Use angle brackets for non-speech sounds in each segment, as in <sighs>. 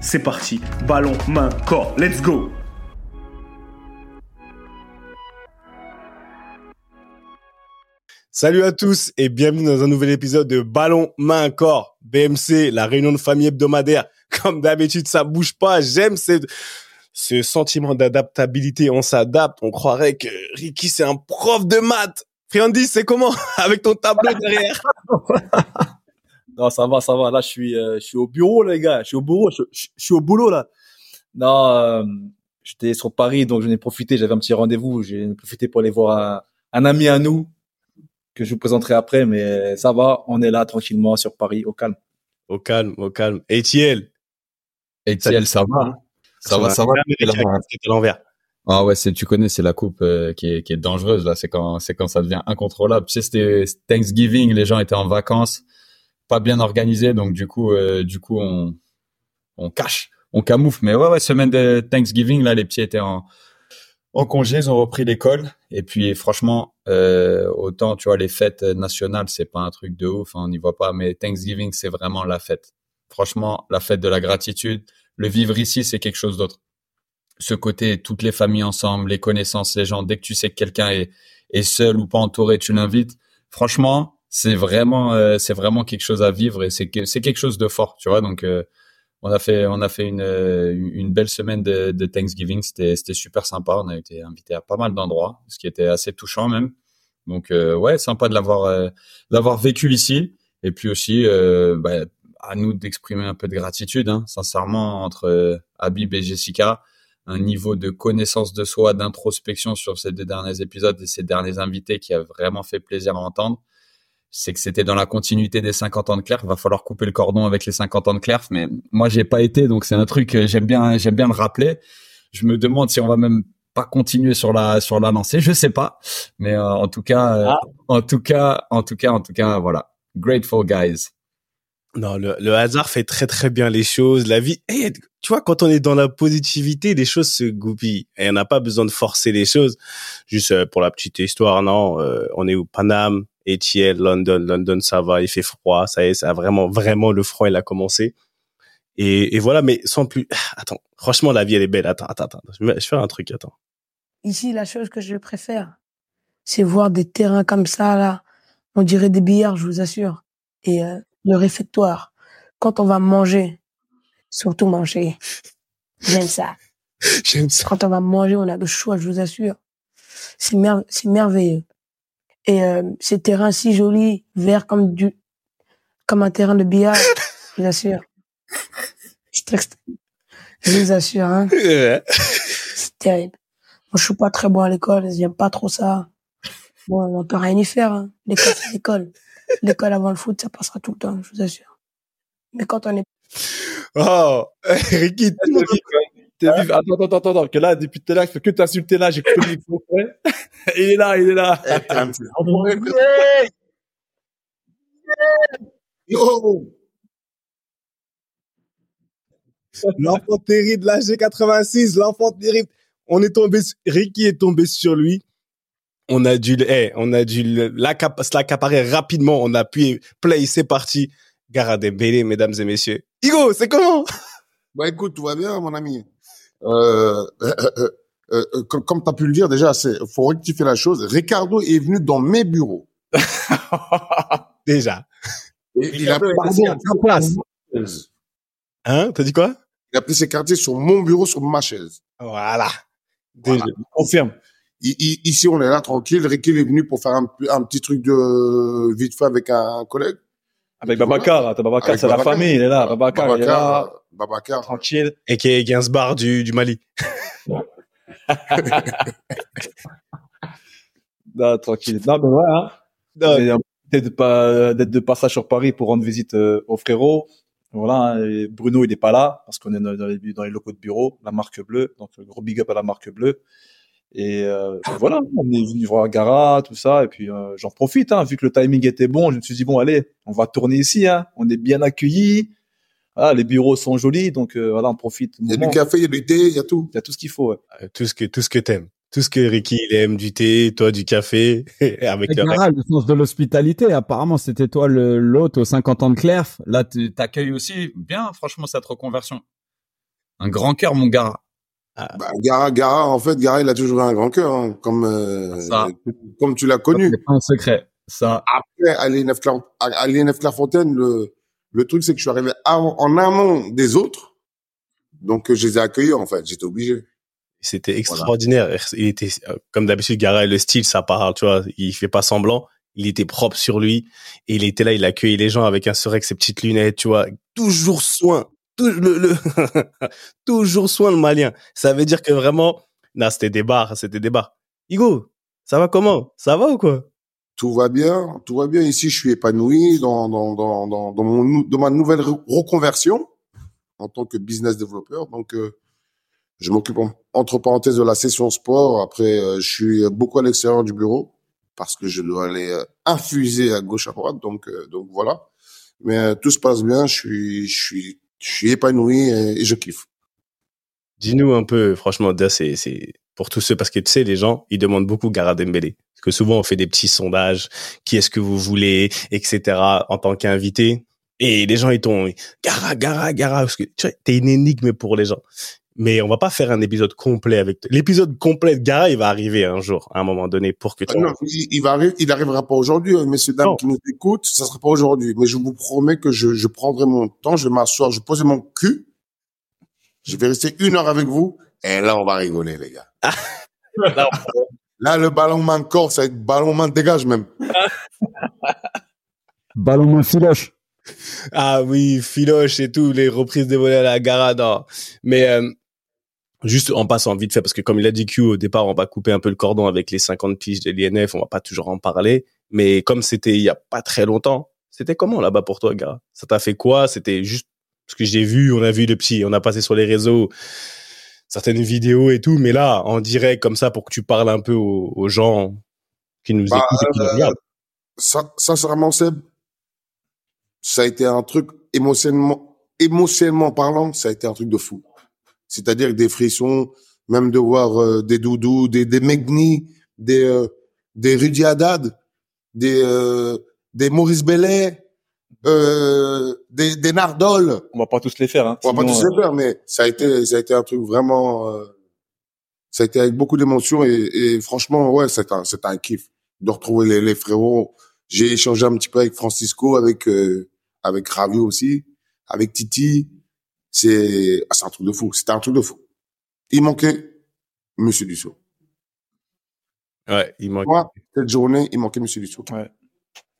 c'est parti. Ballon, main, corps. Let's go Salut à tous et bienvenue dans un nouvel épisode de Ballon, main, corps. BMC, la réunion de famille hebdomadaire. <laughs> Comme d'habitude, ça bouge pas. J'aime ce, ce sentiment d'adaptabilité. On s'adapte. On croirait que Ricky, c'est un prof de maths. Friandi, c'est comment <laughs> Avec ton tableau derrière? <laughs> Non, ça va, ça va. Là, je suis, euh, je suis au bureau, les gars. Je suis au bureau. Je, suis au boulot, là. Non, euh, j'étais sur Paris, donc j'en ai profité. J'avais un petit rendez-vous. J'ai profité pour aller voir un, ami à nous que je vous présenterai après. Mais ça va. On est là tranquillement sur Paris, au calme. Au calme, au calme. Etiel. Etiel, ça va. Ça, va, ça va. à l'envers. Ah ouais, c'est tu connais, c'est la coupe euh, qui, est, qui est dangereuse là. C'est quand c'est quand ça devient incontrôlable. Tu sais, c'était Thanksgiving, les gens étaient en vacances pas bien organisé, donc du coup, euh, du coup, on, cache, on camoufle. Mais ouais, ouais, semaine de Thanksgiving, là, les petits étaient en, en congé, ils ont repris l'école. Et puis, franchement, euh, autant, tu vois, les fêtes nationales, c'est pas un truc de ouf, hein, on n'y voit pas, mais Thanksgiving, c'est vraiment la fête. Franchement, la fête de la gratitude. Le vivre ici, c'est quelque chose d'autre. Ce côté, toutes les familles ensemble, les connaissances, les gens, dès que tu sais que quelqu'un est seul ou pas entouré, tu l'invites. Franchement, c'est vraiment euh, c'est vraiment quelque chose à vivre et c'est c'est quelque chose de fort tu vois. Donc euh, on a fait on a fait une euh, une belle semaine de, de Thanksgiving. C'était c'était super sympa. On a été invité à pas mal d'endroits ce qui était assez touchant même. Donc ouais sympa de l'avoir d'avoir vécu ici. Et puis aussi bah, à nous d'exprimer un peu de gratitude hein, sincèrement entre Habib et Jessica un niveau de connaissance de soi d'introspection sur ces deux derniers épisodes et ces derniers invités qui a vraiment fait plaisir à entendre c'est que c'était dans la continuité des 50 ans de Clerf. Va falloir couper le cordon avec les 50 ans de Clerf, mais moi j'ai pas été, donc c'est un truc j'aime bien, j'aime bien le rappeler. Je me demande si on va même pas continuer sur la sur la lancée, je sais pas, mais euh, en tout cas, euh, ah. en tout cas, en tout cas, en tout cas, voilà, grateful guys. Non, le, le, hasard fait très très bien les choses. La vie, tu vois, quand on est dans la positivité, les choses se goupillent. Et on n'a pas besoin de forcer les choses. Juste euh, pour la petite histoire, non, on est au Paname, Etienne, London, London, ça va, il fait froid, ça y est, ça a vraiment, vraiment le froid, il a commencé. Et, voilà, mais sans plus. <sighs> Attends, franchement, la vie, elle est belle. Attends, attends, attends. Je vais faire un truc, attends. Ici, la chose que je préfère, c'est voir des terrains comme ça, là. On dirait des billards, je vous assure. Et euh, le réfectoire, quand on va manger, surtout manger, j'aime ça. <laughs> j'aime ça. Quand on va manger, on a le choix, je vous assure. C'est merveilleux. Et euh, ces terrains si jolis, verts comme du, comme un terrain de billard, <laughs> je vous assure. Je vous assure, hein. C'est terrible. Moi, je suis pas très bon à l'école, j'aime pas trop ça. Bon, on peut rien y faire, hein. L'école, c'est l'école. L'école avant le foot, ça passera tout le temps, je vous assure. Mais quand on est... Oh, <laughs> Ricky, Attends, attends, attends, attends, que là, depuis tout à l'heure, je fais que t'insulter là, j'ai connu <laughs> Il est là, il est là. L'enfant terrible de la G86, l'enfant terrible. On est tombé, Ricky est tombé sur lui. On a dû, hey, on a dû l'accaparer rapidement. On a pu play, c'est parti. Garde Bélé, mesdames et messieurs. Igo, c'est comment? Bah écoute, tout va bien, mon ami. Euh, euh, euh, comme, comme tu as pu le dire déjà, c'est faut rectifier la chose. Ricardo est venu dans mes bureaux. <laughs> Déjà. Et il a, pardon, assis à ta place. Hein? T'as dit quoi? Il a pris ses quartiers sur mon bureau, sur ma chaise. Voilà. Voilà. Déjà. Confirme. I- i- Ici, on est là tranquille. Ricky il est venu pour faire un, un petit truc de vite fait avec un collègue. Avec Babacar, Babacar, c'est la famille, il est là. Babacar, il est là. Babacar. Tranquille. Et qui est Gainsbar du, du Mali. <laughs> Non, tranquille. Non, mais ouais, hein. D'être de, pas- d'être de passage sur Paris pour rendre visite euh, aux frérots. Voilà, hein, et Bruno, il n'est pas là parce qu'on est dans les, dans les locaux de bureau, la marque bleue. Donc, euh, gros big up à la marque bleue. Et euh, voilà, on est venu voir Gara, tout ça. Et puis, euh, j'en profite, hein, vu que le timing était bon. Je me suis dit, bon, allez, on va tourner ici. Hein. On est bien accueillis. Ah, les bureaux sont jolis. Donc, euh, voilà, on profite. Il y a du café, il y a du thé, il y a tout. Il y a tout ce qu'il faut. Ouais. Euh, Tout ce que, tout ce que t'aimes. Tout ce que Ricky, il aime du thé, toi du café, <laughs> et avec le reste. Gara, le sens de l'hospitalité, apparemment, c'était toi le- l'hôte aux 50 ans de Clerf. Là, tu T'accueilles aussi bien, franchement, cette reconversion. Un grand cœur, mon gars. Bah, Gara, Gara, en fait, Gara, il a toujours eu un grand cœur, hein, comme, euh, Ça. comme tu l'as connu. C'est pas un secret. Ça, Après, à l'INF Claire- à l'INF Clairefontaine, le, le truc, c'est que je suis arrivé avant- en amont des autres. Donc, euh, je les ai accueillis, en fait. J'étais obligé. C'était extraordinaire. Il était, comme d'habitude, Gara, le style, ça parle, tu vois. Il fait pas semblant. Il était propre sur lui. Et il était là, il accueillait les gens avec un avec ses petites lunettes, tu vois. Toujours soin. Tou- le, le <laughs> toujours soin, le malien. Ça veut dire que vraiment, non, c'était des bars, c'était des bars. Igo, ça va comment? Ça va ou quoi? Tout va bien, tout va bien. Ici, je suis épanoui dans, dans, dans, dans, dans, mon, dans ma nouvelle re- reconversion en tant que business développeur. Donc, euh, je m'occupe en- entre parenthèses de la session sport. Après, euh, je suis beaucoup à l'extérieur du bureau parce que je dois aller euh, infuser à gauche à droite. Donc, euh, donc voilà. Mais euh, tout se passe bien. Je suis, je suis, je suis épanoui et je kiffe. Dis-nous un peu, franchement, c'est, c'est pour tous ceux, parce que tu sais, les gens, ils demandent beaucoup Gara Dembélé. Parce que souvent, on fait des petits sondages, qui est-ce que vous voulez, etc., en tant qu'invité. Et les gens, ils t'ont, Gara, Gara, Gara, parce que tu vois, t'es une énigme pour les gens. Mais on va pas faire un épisode complet avec toi. L'épisode complet de Gara, il va arriver un jour, à un moment donné, pour que tu... Ah non, il, il va arriver, il arrivera pas aujourd'hui, hein, messieurs dames Non. qui nous écoutent, ça sera pas aujourd'hui. Mais je vous promets que je, je prendrai mon temps, je vais m'asseoir, je vais poser mon cul, je vais rester une heure avec vous, et là on va rigoler les gars. là le ballon main corps, ça va être ballon main dégage même. <laughs> ballon main filoche. Ah oui, Philoche et tout, les reprises des volets à la Gara, non. Mais euh, juste en passant vite fait, parce que comme il a dit Q au départ, on va couper un peu le cordon avec les 50 piges de l'INF, on va pas toujours en parler. Mais comme c'était il y a pas très longtemps, c'était comment là-bas pour toi, Gara? Ça t'a fait quoi? C'était juste ce que j'ai vu, on a vu le petit, on a passé sur les réseaux certaines vidéos et tout, mais là, en direct comme ça, pour que tu parles un peu aux, aux gens qui nous Bah, écoutent et qui nous euh, regardent. Ça, sincèrement Seb, ça a été un truc émotionnellement, émotionnellement parlant, ça a été un truc de fou. C'est-à-dire des frissons, même de voir euh, des doudous, des, des Megni, des, euh, des Rudy Haddad, des, euh, des Maurice Bellet, euh, des, des Nardol. On va pas tous les faire. Hein. On va pas tous euh, les faire, mais ça a été, ça a été un truc vraiment, euh, ça a été avec beaucoup d'émotions et, et franchement, ouais, c'est un, c'est un kiff de retrouver les, les frérots. J'ai échangé un petit peu avec Francisco, avec, euh, avec Ravi aussi, avec Titi. C'est, ah, c'est un truc de fou. C'était un truc de fou. Il manquait Monsieur Dussault. Ouais, il manque. Moi, cette journée, il manquait Monsieur Dussault. Ouais.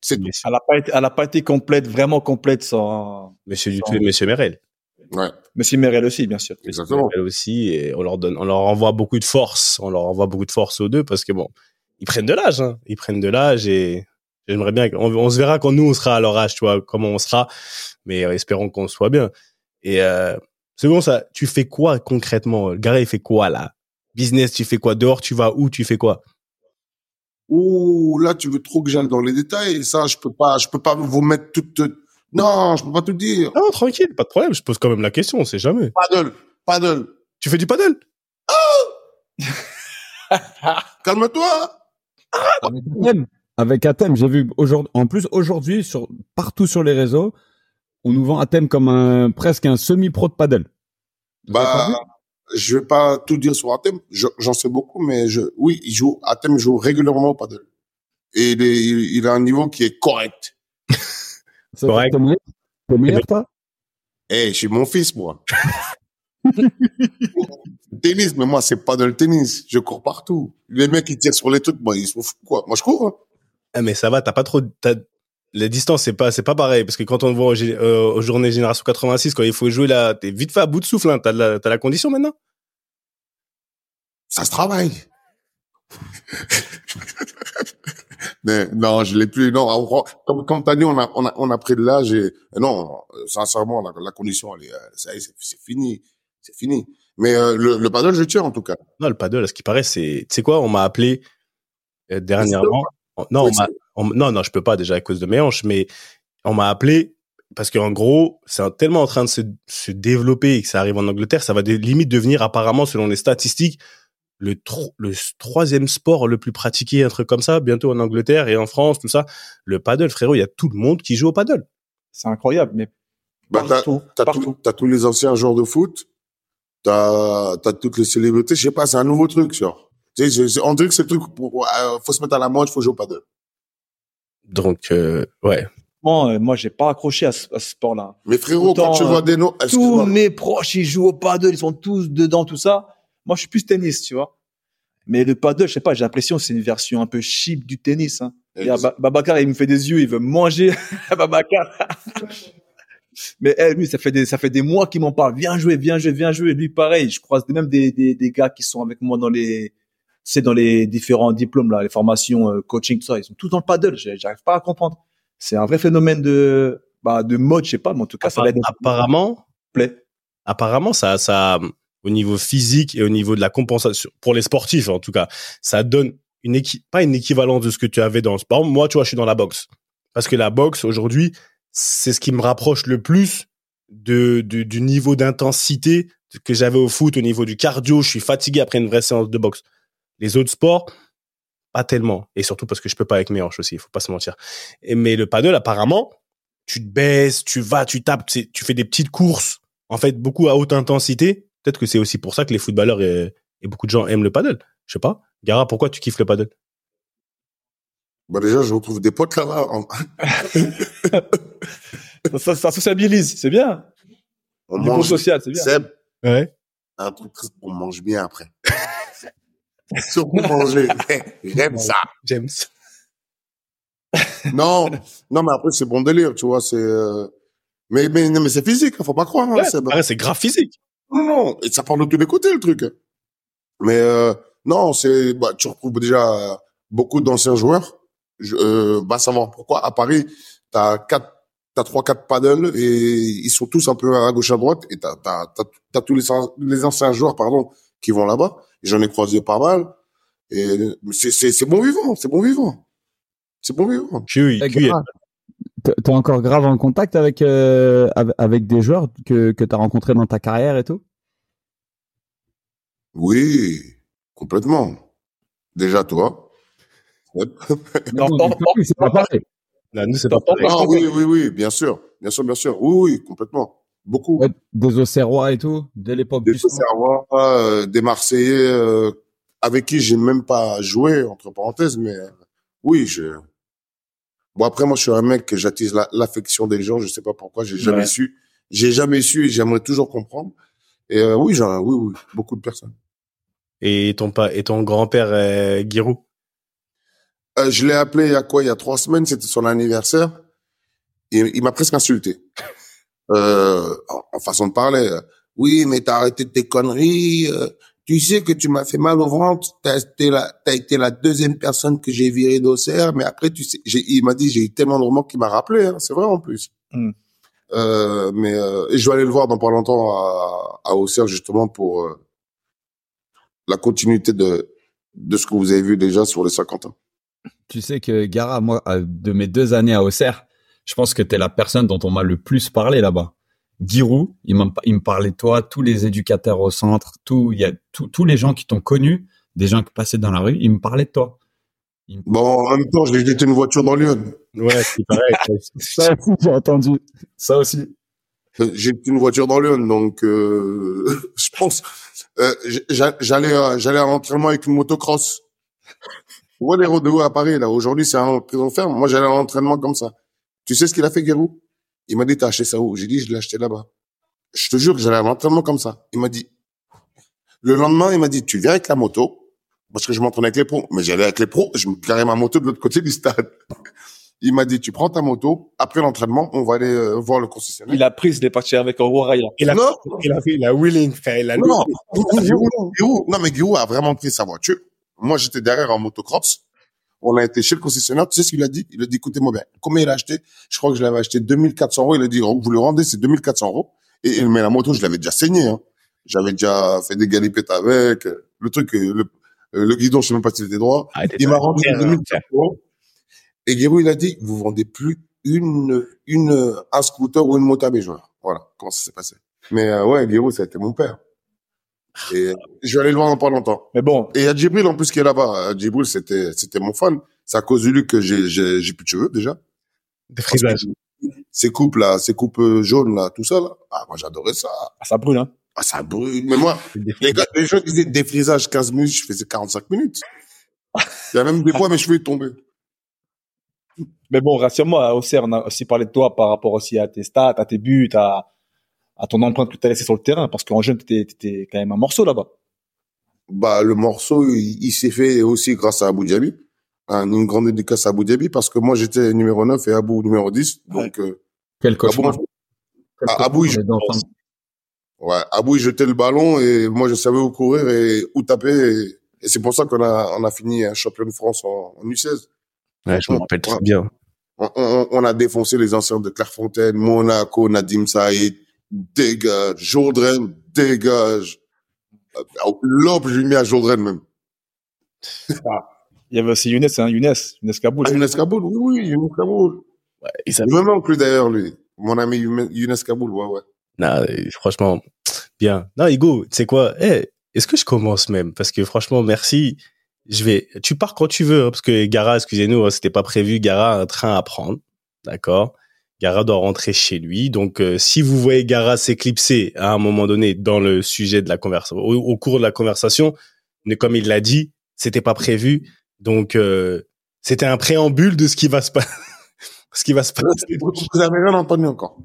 C'est tout. Elle a pas été, elle a pas été complète, vraiment complète sans Monsieur Dutou et Monsieur Merel. Ouais, Monsieur Merel aussi, bien sûr. exactement. Elle aussi, et on leur donne, on leur envoie beaucoup de force, on leur envoie beaucoup de force aux deux parce que bon, ils prennent de l'âge, hein. Ils prennent de l'âge et j'aimerais bien, on, on se verra quand nous on sera à leur âge, tu vois, comment on sera, mais euh, espérons qu'on soit bien. Et euh, second ça, tu fais quoi concrètement? Garé, il fait quoi là? Business, tu fais quoi? Dehors, tu vas où? Tu fais quoi? Ouh, là, tu veux trop que j'aille dans les détails. Ça, je peux pas, je peux pas vous mettre toute, non, je peux pas tout dire. Non, tranquille, pas de problème. Je pose quand même la question, on sait jamais. Paddle, paddle. Tu fais du paddle? <laughs> Calme-toi. Avec Athème, j'ai vu aujourd'hui, en plus aujourd'hui sur partout sur les réseaux, on nous vend Athème comme un presque un semi-pro de paddle. Bah, je vais pas tout dire sur Atem. Je- J'en sais beaucoup, mais je, oui, il joue, Atem joue régulièrement au paddle. Et il, est, il, il a un niveau qui est correct. <laughs> Ça Correct. T'es meilleur, t'es meilleur, toi? Eh, je suis mon fils, moi. <laughs> tennis, mais moi, c'est pas de le tennis. Je cours partout. Les mecs, qui tirent sur les trucs, moi, ils se foutent quoi. Moi, je cours, hein. Ah, mais ça va, t'as pas trop, t'as, la distance, c'est pas, c'est pas pareil. Parce que quand on voit aux, euh, aux journées Génération 86, quand il faut jouer là, t'es vite fait à bout de souffle, hein. T'as la, t'as la condition maintenant? Ça se travaille. <laughs> mais non, je l'ai plus. Non, on comme, comme t'as dit, on a, on a, on a pris de l'âge et, non, sincèrement, la, la condition, elle est, euh, ça y est, c'est fini. C'est fini. Mais euh, le, le paddle, je tiens, en tout cas. Non, le paddle, à ce qui paraît, c'est, tu sais quoi, on m'a appelé, euh, dernièrement. On- Non, on Oui, m'a, on- non, non, je peux pas déjà à cause de mes hanches, mais on m'a appelé parce qu'en gros, c'est tellement en train de se, se développer et que ça arrive en Angleterre, ça va des, limite devenir apparemment, selon les statistiques, le, tro- le s- troisième sport le plus pratiqué, un truc comme ça, bientôt en Angleterre et en France, tout ça. Le paddle, frérot, il y a tout le monde qui joue au paddle. C'est incroyable, mais Bah, t'as, partout, t'as, partout. tout- t'as tous les anciens joueurs de foot. T'as, t'as toutes les célébrités. Je sais pas, c'est un nouveau truc, genre. On dirait que c'est le truc pour, euh, faut se mettre à la mode, faut jouer au paddle. Donc, euh, ouais. Bon, euh, moi, j'ai pas accroché à ce, à ce sport-là. Mais frérot, Autant, quand tu euh, vois des noms, Tous excuse-moi. mes proches, ils jouent au paddle, ils sont tous dedans, tout ça. Moi, je suis plus tennis, tu vois. Mais le paddle, je sais pas, j'ai l'impression que c'est une version un peu cheap du tennis. Hein. Il y a Ba- Babacar, il me fait des yeux, il veut manger. <laughs> Babacar. Mais eh, lui, ça fait des, ça fait des mois qu'il m'en parle. Viens jouer, viens jouer, viens jouer. Lui, pareil, je croise même des, des, des gars qui sont avec moi dans les, c'est dans les différents diplômes là, les formations euh, coaching, tout ça. Ils sont tous dans le paddle. J'arrive pas à comprendre. C'est un vrai phénomène de, bah, de mode, je sais pas, mais en tout cas, ça va être Apparemment, plaît. apparemment, ça, ça, au niveau physique et au niveau de la compensation, pour les sportifs en tout cas, ça donne une pas une équivalence de ce que tu avais dans le sport. Moi, tu vois, je suis dans la boxe. Parce que la boxe, aujourd'hui, c'est ce qui me rapproche le plus de, de- du niveau d'intensité que j'avais au foot, au niveau du cardio. Je suis fatigué après une vraie séance de boxe. Les autres sports, pas tellement. Et surtout parce que je peux pas avec mes hanches aussi, il faut pas se mentir. Et, mais le paddle, apparemment, tu te baisses, tu vas, tu tapes, tu fais des petites courses, en fait, beaucoup à haute intensité. Peut-être que c'est aussi pour ça que les footballeurs et, et beaucoup de gens aiment le paddle. Je sais pas. Gara, pourquoi tu kiffes le paddle? Bah, déjà, je retrouve des potes là-bas. En- Ça, <laughs> ça, ça sociabilise, c'est bien. On Niveau mange. social, c'est bien. Seb, Ouais. un truc, on mange bien après. <laughs> <laughs> Surtout manger. <laughs> J'aime ça. James. <laughs> Non, non, mais après, c'est bon délire, tu vois, c'est, euh, mais, mais, non, mais c'est physique, hein, faut pas croire, hein, Ouais, c'est grave physique. Non, non, et ça part de tous les côtés, le truc. Mais, euh, non, c'est, bah, tu retrouves déjà beaucoup d'anciens joueurs. Je, euh, va savoir pourquoi. À Paris, t'as quatre, t'as trois, quatre paddles et ils sont tous un peu à gauche, à droite et t'as, t'as, t'as, tous les, les anciens joueurs, pardon, qui vont là-bas. J'en ai croisé pas mal. Et c'est, c'est, c'est bon vivant, c'est bon vivant. C'est bon vivant. T'es encore grave en contact avec euh, av- avec des joueurs que que t'as rencontrés dans ta carrière et tout? Oui, complètement. Déjà, toi. Non, Non, non, c'est pas pareil. Là, nous, c'est pas Non, pareil. Ah oui, oui, oui, bien sûr. Bien sûr, bien sûr. Oui, oui, complètement. Beaucoup. Ouais, des Auxerrois et tout, dès l'époque Des du. Auxerrois, euh, des Marseillais, euh, avec qui j'ai même pas joué, entre parenthèses, mais euh, oui, je... Bon, après, moi, je suis un mec que j'attise la- l'affection des gens, je sais pas pourquoi, j'ai jamais Ouais. su. J'ai jamais su et j'aimerais toujours comprendre. Et euh, oui, j'ai, oui, oui, beaucoup de personnes. Et ton, pa- et ton grand-père, euh, Giroud? Euh, je l'ai appelé il y a quoi? Il y a trois semaines, c'était son anniversaire. Et il m'a presque insulté. Euh, en, façon de parler. euh, Oui, mais t'as arrêté tes conneries. euh, tu sais que tu m'as fait mal au ventre. T'as été la, t'as été la deuxième personne que j'ai virée d'Auxerre. Mais après, tu sais, il m'a dit, j'ai eu tellement de remarques qu'il m'a rappelé. Hein, c'est vrai en plus. Hmm. Euh, mais euh, et je vais aller le voir dans pas longtemps à, à Auxerre justement pour euh, la continuité de de ce que vous avez vu déjà sur les 50 ans. Tu sais que Gara, moi, de mes deux années à Auxerre, je pense que t'es la personne dont on m'a le plus parlé là-bas. Giroud, il, me parlait de toi, tous les éducateurs au centre, tout, il y a tout- tous les gens qui t'ont connu, des gens qui passaient dans la rue, ils me parlaient de toi. Me- Bon, en même temps, j'ai jeté une voiture dans Lyon. Ouais, c'est pareil. <laughs> Ça aussi, j'ai entendu. Ça aussi. J'ai une voiture dans Lyon, donc euh, <laughs> je pense euh, j'a- j'allais à- j'allais à l'entraînement avec une motocross. <laughs> Tu vois les rodéos à Paris là. Aujourd'hui c'est un prison ferme. Moi j'allais à l'entraînement comme ça. Tu sais ce qu'il a fait Guérou Il m'a dit t'as acheté ça où? J'ai dit je l'ai acheté là-bas. Je te jure que j'allais à l'entraînement comme ça. Il m'a dit le lendemain il m'a dit tu viens avec la moto parce que je m'entraînais avec les pros. Mais j'allais avec les pros. Je me garais ma moto de l'autre côté du stade. <laughs> Il m'a dit tu prends ta moto après l'entraînement on va aller euh, voir le concessionnaire. Il a pris, il est parti avec un là. Il a, Non. il a fait wheeling. Il a Non, Giroud, Giroud- non, mais Giroud a vraiment pris sa voiture. Moi, j'étais derrière en motocross. On a été chez le concessionnaire. Tu sais ce qu'il a dit? Il a dit, écoutez-moi bien. Combien il a acheté? Je crois que je l'avais acheté 2400 euros. Il a dit, oh, vous le rendez, c'est 2400 euros. Et, mais la moto, je l'avais déjà saignée, hein. J'avais déjà fait des galipettes avec. Le truc, euh, le, euh, le guidon, je sais même pas s'il était droit. Ah, Il m'a rendu 2400 euros. Et Giroud, il a dit, vous vendez plus une, une, un scooter ou une moto à mes joueurs. Voilà. Comment ça s'est passé. Mais, euh, ouais, Giroud, ça a été mon père. Et je vais aller le voir dans pas longtemps. Mais bon, Et il y a Djibril en plus qui est là-bas. Djibril, c'était c'était mon fan. C'est à cause de lui que j'ai j'ai j'ai plus de cheveux déjà. Des frisages. Ces coupes là, ces coupes jaunes là, tout ça là. Ah moi j'adorais ça. ça brûle, hein. Ah ça brûle. Mais moi, les gars, les gens disaient défrisage 15 minutes, je faisais 45 minutes. Il y a même des fois mes cheveux ils tombaient. Mais bon, rassure-moi, Auxerre, on a aussi parlé de toi par rapport aussi à tes stats, à tes buts, à, à ton empreinte que tu as laissée sur le terrain, parce qu'en jeune, tu étais quand même un morceau là-bas. Bah le morceau, il, il s'est fait aussi grâce à Abu Dhabi. Un- une grande dédicace à Abu Dhabi parce que moi j'étais numéro 9 et Abu numéro 10. Donc euh, Quel Abu, cauchemar. Quel Ah, Abou, il enfants. Ouais, Abou, il jetait le ballon et moi, je savais où courir et où taper. Et, et c'est pour ça qu'on a, on a fini un champion de France en, en U16. Ouais, je me rappelle très bien. On, on, on a défoncé les anciens de Clairefontaine, Monaco, Nadim Saïd, dégage, Jourdain, dégage. L'op, je lui ai mis à Jourdain même. Il y avait aussi Younes, hein, Younes, Younes Kaboul. Ah, Younes Kaboul, oui, oui, Younes Kaboul. Ça- Il me manque lui d'ailleurs, lui. Mon ami Younes Kaboul, ouais, ouais. Non, franchement, bien. Non, Hugo, tu sais quoi? Eh, Est-ce que je commence même? Parce que franchement, merci. Je vais. Tu pars quand tu veux, hein, parce que Gara, excusez-nous, hein, c'était pas prévu. Gara a un train à prendre, d'accord? Gara doit rentrer chez lui. Donc, euh, si vous voyez Gara s'éclipser à un moment donné dans le sujet de la conversation, au, au cours de la conversation, mais comme il l'a dit, c'était pas prévu. Donc, euh, c'était un préambule de ce qui va se passer. <laughs> ce qui va se passer Vous n'avez rien entendu encore.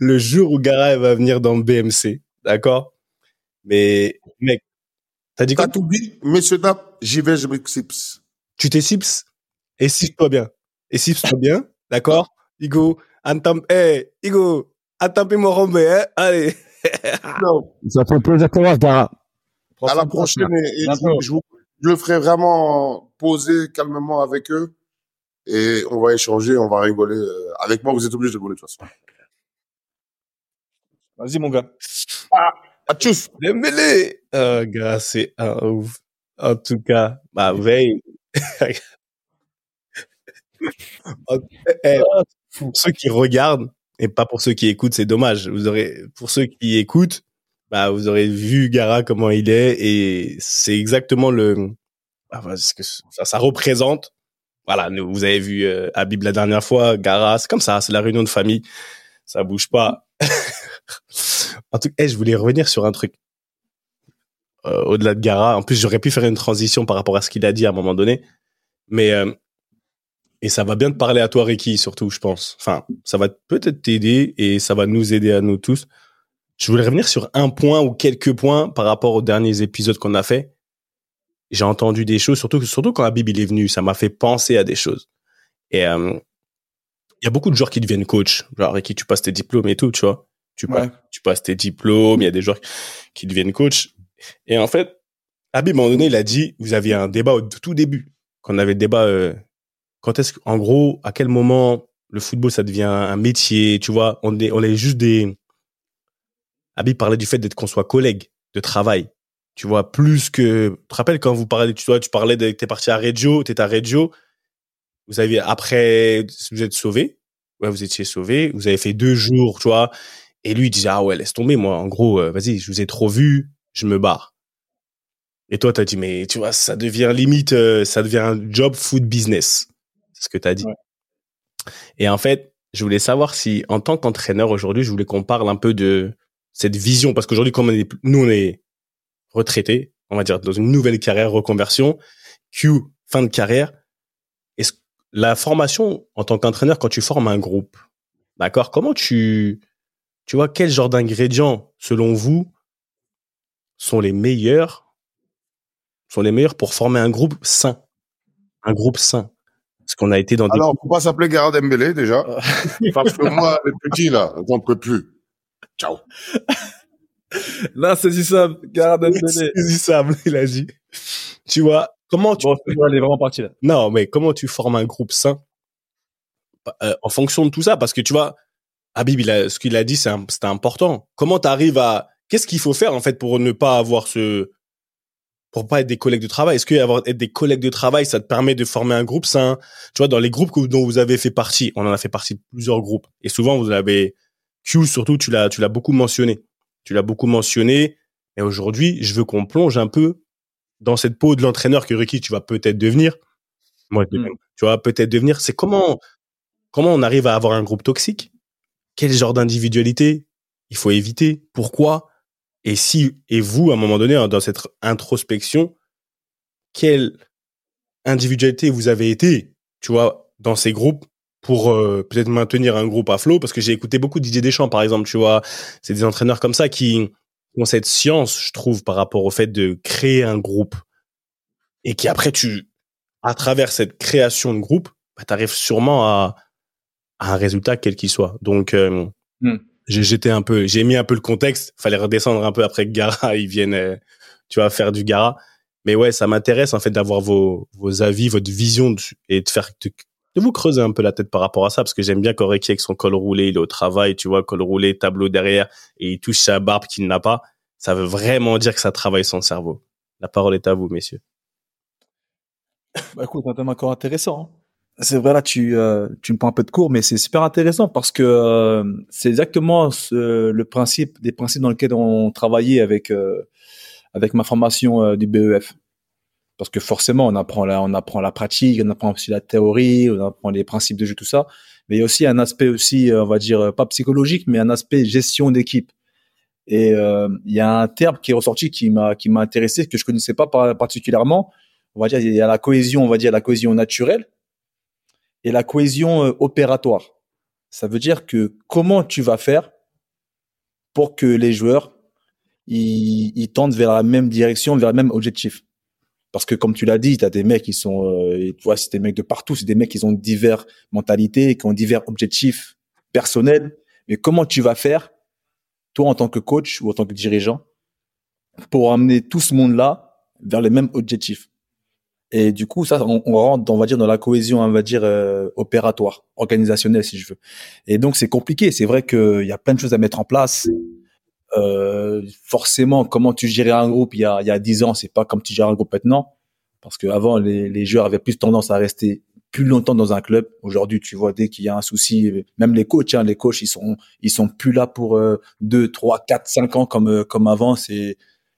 le jour où Gara va venir dans le BMC, d'accord? Mais mec, t'as dit quoi? T'as tout dit, messieurs, dames, j'y vais, je. Tu t'es sips et sips-toi bien? Et sips-toi bien, d'accord? Igo, antam, eh, Igo, antampe morombe, hein Allez. Non. Ça fait plaisir de te voir, Gara. à la prochaine et, je, vous- je le ferai vraiment poser calmement avec eux et on va échanger, on va rigoler. euh, Avec moi, vous êtes obligés de rigoler de toute façon. Vas-y, mon gars. À tchuss Dembélé Oh, gars, c'est un ouf. En tout cas, bah, veille. En- <laughs> eh, pour ceux qui regardent et pas pour ceux qui écoutent, c'est dommage. Vous aurez, pour ceux qui écoutent, bah, vous aurez vu Gara comment il est et c'est exactement le, ah, bah, ce que ça, représente. Voilà, vous avez vu euh, Habib la dernière fois, Gara, c'est comme ça, c'est la réunion de famille, ça bouge pas. <laughs> en tout cas, eh, je voulais revenir sur un truc. Euh, au-delà de Gara, en plus j'aurais pu faire une transition par rapport à ce qu'il a dit à un moment donné, mais euh, et ça va bien te parler à toi, Ricky, surtout, je pense. Enfin, ça va peut-être t'aider et ça va nous aider à nous tous. Je voulais revenir sur un point ou quelques points par rapport aux derniers épisodes qu'on a fait. J'ai entendu des choses, surtout, surtout quand Habib il est venu, ça m'a fait penser à des choses. Et euh, il y a beaucoup de joueurs qui deviennent coach. Genre, Ricky, tu passes tes diplômes et tout, tu vois. Tu, Ouais. passes, tu passes tes diplômes, il y a des joueurs qui deviennent coach. Et en fait, Habib, à un moment donné, il a dit, vous aviez un débat au tout début, qu'on avait le débat, euh, quand est-ce qu'en gros, à quel moment le football, ça devient un métier, tu vois, on est, on est juste des... Habib parlait du fait d'être qu'on soit collègues de travail, tu vois, plus que... Tu te rappelles quand vous parlez, tu vois, tu parlais de, t'es parti à Reggio, t'étais à Reggio, vous avez, après, vous êtes sauvé, ouais, vous étiez sauvé, vous avez fait deux jours, tu vois, et lui, il disait, ah ouais, laisse tomber, moi, en gros, euh, vas-y, je vous ai trop vu, je me barre. Et toi, t'as dit, mais tu vois, ça devient limite, euh, ça devient un job food business. Ce que t'as dit. Ouais. Et en fait, je voulais savoir si, en tant qu'entraîneur aujourd'hui, je voulais qu'on parle un peu de cette vision, parce qu'aujourd'hui, comme on est, nous, on est retraités, on va dire, dans une nouvelle carrière, reconversion, Q, fin de carrière. Est-ce la formation en tant qu'entraîneur, quand tu formes un groupe, d'accord, comment tu, tu vois, quel genre d'ingrédients, selon vous, sont les meilleurs, sont les meilleurs pour former un groupe sain, un groupe sain. Parce qu'on a été dans des... Alors, faut pas s'appeler Garard Dembélé, déjà. <laughs> parce que moi, les petits, là, j'en peux plus. Ciao. Là, c'est Zissam, Garard Dembélé. Saisissable, il a dit. Tu vois, comment tu... Bon, est vraiment partie là. Non, mais comment tu formes un groupe sain euh, en fonction de tout ça? Parce que tu vois, Habib, il a, ce qu'il a dit, c'est important. Comment tu arrives à... Qu'est-ce qu'il faut faire, en fait, pour ne pas avoir ce... Pour pas être des collègues de travail Est-ce que avoir être des collègues de travail, ça te permet de former un groupe sain? Tu vois, dans les groupes que- dont vous avez fait partie, on en a fait partie de plusieurs groupes. Et souvent, vous avez... Q, surtout, tu l'as, tu l'as beaucoup mentionné. Tu l'as beaucoup mentionné. Et aujourd'hui, je veux qu'on plonge un peu dans cette peau de l'entraîneur que Ricky, tu vas peut-être devenir. Moi, Mm. tu vas peut-être devenir. C'est comment, comment on arrive à avoir un groupe toxique? Quel genre d'individualité il faut éviter? Pourquoi? Et si, et vous, à un moment donné, hein, dans cette introspection, quelle individualité vous avez été, tu vois, dans ces groupes pour euh, peut-être maintenir un groupe à flot? Parce que j'ai écouté beaucoup Didier Deschamps, par exemple, tu vois. C'est des entraîneurs comme ça qui ont cette science, je trouve, par rapport au fait de créer un groupe. Et qui après, tu, à travers cette création de groupe, bah, tu arrives sûrement à, à un résultat quel qu'il soit. Donc, euh, Hmm. J'ai j'étais un peu, j'ai mis un peu le contexte. Fallait redescendre un peu après que Gara, <laughs> ils viennent, euh, tu vois, faire du Gara. Mais ouais, ça m'intéresse en fait d'avoir vos, vos avis, votre vision et de faire de, vous creuser un peu la tête par rapport à ça parce que j'aime bien Ricky avec son col roulé, il est au travail, tu vois, col roulé, tableau derrière et il touche sa barbe qu'il n'a pas. Ça veut vraiment dire que ça travaille son cerveau. La parole est à vous, messieurs. Bah écoute, un thème encore intéressant. hein. C'est vrai là, tu euh, tu me prends un peu de cours, mais c'est super intéressant parce que euh, c'est exactement ce- le principe des principes dans lesquels on travaillait avec euh, avec ma formation du BEF. Parce que forcément, on apprend la, on apprend la pratique, on apprend aussi la théorie, on apprend les principes de jeu, tout ça. Mais il y a aussi un aspect aussi, on va dire, pas psychologique, mais un aspect gestion d'équipe. Et il y a un terme qui est ressorti qui m'a qui m'a intéressé, que je connaissais pas par- particulièrement. On va dire, il y a la cohésion, on va dire la cohésion naturelle et la cohésion euh, opératoire. Ça veut dire que comment tu vas faire pour que les joueurs ils, ils tendent vers la même direction, vers le même objectif? Parce que comme tu l'as dit, tu as des mecs qui sont, euh, tu vois, c'est des mecs de partout, c'est des mecs qui ont divers mentalités, qui ont divers objectifs personnels. Mais comment tu vas faire, toi en tant que coach ou en tant que dirigeant, pour amener tout ce monde-là vers les mêmes objectifs? Et du coup, ça, on, on rentre, on va dire, dans la cohésion, on va dire, euh, opératoire, organisationnelle, si je veux. Et donc, c'est compliqué. C'est vrai qu'il y a plein de choses à mettre en place. Euh, forcément, comment tu gérais un groupe il y a, il y a 10 ans, c'est pas comme tu gères un groupe maintenant. Parce qu'avant, les, les joueurs avaient plus tendance à rester plus longtemps dans un club. Aujourd'hui, tu vois, dès qu'il y a un souci, même les coachs, hein, les coachs, ils sont, ils sont plus là pour euh, 2, 3, 4, 5 ans comme, euh, comme avant. C'est,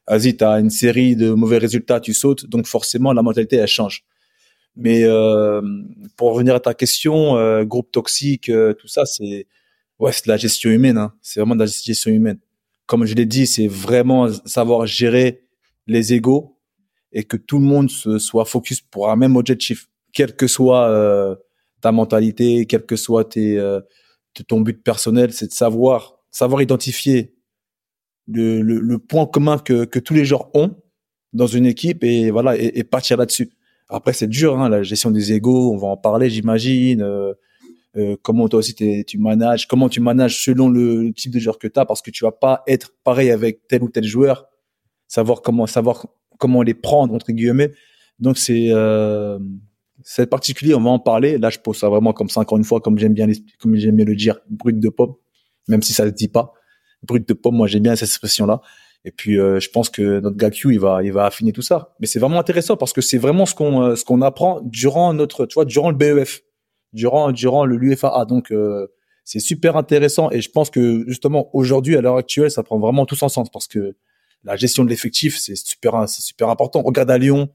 vas-y, t'as une série de mauvais résultats, tu sautes. Donc, forcément, la mentalité, elle change. Mais euh, pour revenir à ta question, euh, groupe toxique, euh, tout ça, c'est ouais, c'est de la gestion humaine. Hein. C'est vraiment de la gestion humaine. Comme je l'ai dit, c'est vraiment savoir gérer les égaux et que tout le monde se, soit focus pour un même objectif, quelle que soit euh, ta mentalité, quel que soit tes, euh, ton but personnel, c'est de savoir savoir identifier le, le, le point commun que, que tous les joueurs ont dans une équipe et voilà et, et partir là-dessus. Après, c'est dur, hein, la gestion des égaux, on va en parler, j'imagine. Euh, euh, comment toi aussi tu manages, comment tu manages selon le type de joueur que tu as, parce que tu vas pas être pareil avec tel ou tel joueur, savoir comment savoir comment les prendre entre guillemets. Donc c'est euh, c'est particulier, on va en parler. Là, je pose ça vraiment comme ça encore une fois, comme j'aime bien comme j'aime bien le dire, brut de pomme, même si ça se dit pas. Brut de pomme, moi j'aime bien cette expression-là. Et puis euh, je pense que notre gars Q, il va il va affiner tout ça. Mais c'est vraiment intéressant parce que c'est vraiment ce qu'on euh, ce qu'on apprend durant notre tu durant le BEF, durant durant le l'UFAA. Donc euh, c'est super intéressant et je pense que justement aujourd'hui à l'heure actuelle, ça prend vraiment tout son sens parce que la gestion de l'effectif, c'est super c'est super important. Regarde à Lyon,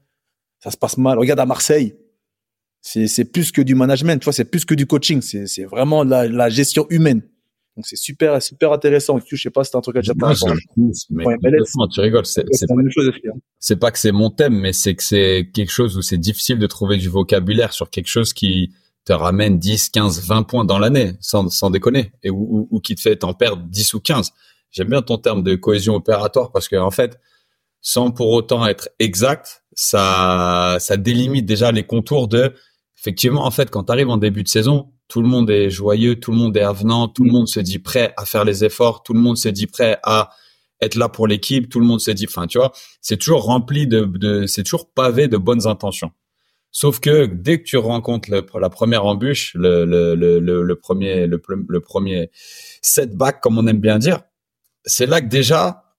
ça se passe mal. Regarde à Marseille. C'est c'est plus que du management, tu vois, c'est plus que du coaching, c'est c'est vraiment la, la gestion humaine. Donc c'est super super intéressant. Je sais pas si t'as un truc à dire plus, mais Ouais, tu rigoles. C'est, hein. c'est pas que c'est mon thème, mais c'est que c'est quelque chose où c'est difficile de trouver du vocabulaire sur quelque chose qui te ramène 10, 15, 20 points dans l'année, sans, sans déconner, et ou, ou, ou qui te fait t'en perdre 10 ou 15. J'aime bien ton terme de cohésion opératoire parce que, en fait, sans pour autant être exact, ça, ça délimite déjà les contours de, effectivement, en fait, quand tu arrives en début de saison, tout le monde est joyeux, tout le monde est avenant, tout le monde se dit prêt à faire les efforts, tout le monde se dit prêt à être là pour l'équipe, tout le monde se dit, enfin, tu vois, c'est toujours rempli de, de c'est toujours pavé de bonnes intentions. Sauf que dès que tu rencontres le- la première embûche, le, le, le, premier, le, pre- le premier setback, comme on aime bien dire, c'est là que déjà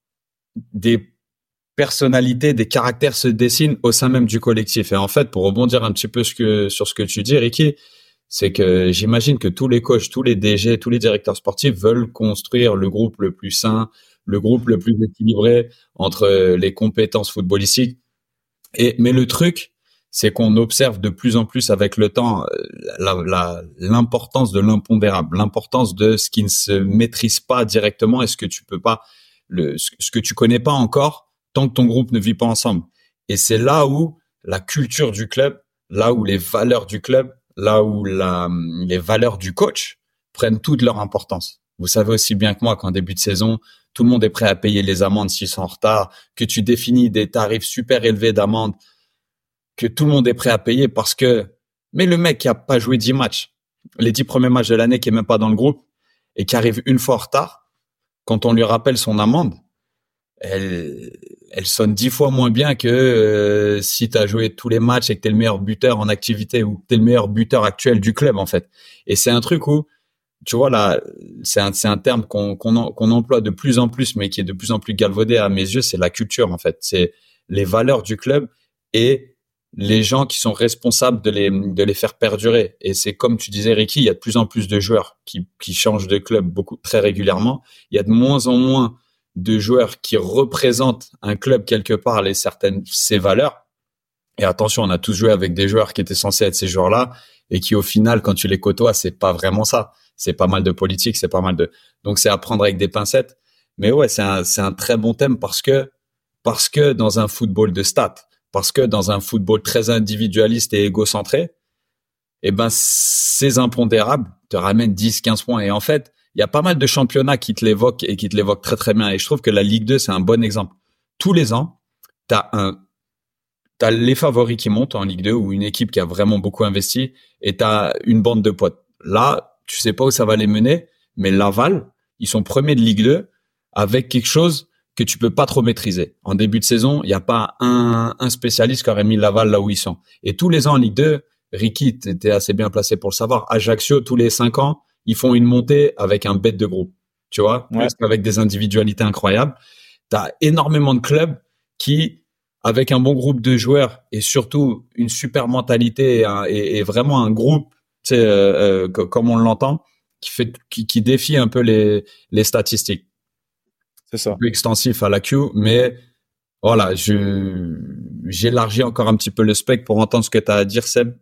des personnalités, des caractères se dessinent au sein même du collectif. Et en fait, pour rebondir un petit peu ce que, sur ce que tu dis, Ricky, c'est que j'imagine que tous les coachs, tous les DG, tous les directeurs sportifs veulent construire le groupe le plus sain, le groupe le plus équilibré entre les compétences footballistiques. Et, mais le truc, c'est qu'on observe de plus en plus avec le temps euh, l'importance de l'impondérable, l'importance de ce qui ne se maîtrise pas directement et ce que tu peux pas, le, ce que tu connais pas encore tant que ton groupe ne vit pas ensemble. Et c'est là où la culture du club, là où les valeurs du club, là où les valeurs du coach prennent toute leur importance. Vous savez aussi bien que moi qu'en début de saison, tout le monde est prêt à payer les amendes s'ils sont en retard, que tu définis des tarifs super élevés d'amende, que tout le monde est prêt à payer parce que, mais le mec qui a pas joué 10 matchs, les 10 premiers matchs de l'année, qui est même pas dans le groupe, et qui arrive une fois en retard, quand on lui rappelle son amende, elle, elle sonne dix fois moins bien que euh, si tu as joué tous les matchs et que tu es le meilleur buteur en activité ou que tu es le meilleur buteur actuel du club, en fait. Et c'est un truc où, tu vois, là, c'est un, un terme qu'on qu'on qu'on emploie de plus en plus, mais qui est de plus en plus galvaudé à mes yeux, c'est la culture, en fait. C'est les valeurs du club et les gens qui sont responsables de les, de les faire perdurer. Et c'est comme tu disais, Ricky, il y a de plus en plus de joueurs qui, qui changent de club beaucoup, très régulièrement. Il y a de moins en moins de joueurs qui représentent un club quelque part, les certaines, ses valeurs. Et attention, on a tous joué avec des joueurs qui étaient censés être ces joueurs-là et qui, au final, quand tu les côtoies, c'est pas vraiment ça. C'est pas mal de politique, c'est pas mal de, donc c'est à prendre avec des pincettes. Mais ouais, c'est un, c'est un très bon thème parce que, parce que dans un football de stats, parce que dans un football très individualiste et égocentré, eh ben, ces impondérables te ramènent 10, 15 points. Et en fait, il y a pas mal de championnats qui te l'évoquent et qui te l'évoquent très, très bien. Et je trouve que la Ligue 2, c'est un bon exemple. Tous les ans, t'as un, t'as les favoris qui montent en Ligue 2 ou une équipe qui a vraiment beaucoup investi et t'as une bande de potes. Là, tu sais pas où ça va les mener, mais Laval, ils sont premiers de Ligue 2 avec quelque chose que tu peux pas trop maîtriser. En début de saison, il n'y a pas un, un spécialiste qui aurait mis Laval là où ils sont. Et tous les ans en Ligue 2, Ricky, t'étais assez bien placé pour le savoir. Ajaccio, tous les cinq ans, ils font une montée avec un bête de groupe. Tu vois, Ouais. Plus avec des individualités incroyables. T'as énormément de clubs qui, avec un bon groupe de joueurs et surtout une super mentalité et, un- et- et vraiment un groupe, tu sais, euh, euh, co- comme on l'entend, qui fait, qui, qui défie un peu les, les statistiques C'est ça. peu extensif à la Q, mais voilà, je j'élargis encore un petit peu le spectre pour entendre ce que tu as à dire, Seb.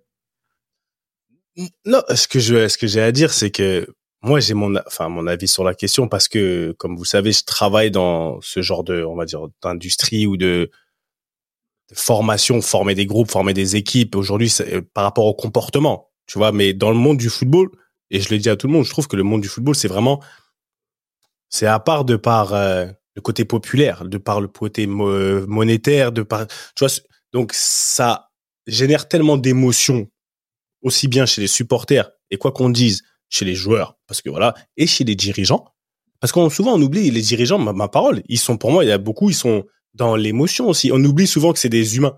Non, ce que je, ce que j'ai à dire, c'est que moi, j'ai mon, enfin, mon avis sur la question parce que, comme vous savez, je travaille dans ce genre de, on va dire, d'industrie ou de, formation, former des groupes, former des équipes. Aujourd'hui, euh, par rapport au comportement, tu vois. Mais dans le monde du football, et je le dis à tout le monde, je trouve que le monde du football, c'est vraiment, c'est à part de par euh, le côté populaire, de par le côté mo- monétaire, de par, tu vois. Donc ça génère tellement d'émotions aussi bien chez les supporters et quoi qu'on dise chez les joueurs, parce que voilà, et chez les dirigeants, parce qu'on souvent on oublie les dirigeants, ma, parole, ils sont pour moi, il y a beaucoup, ils sont dans l'émotion aussi. On oublie souvent que c'est des humains.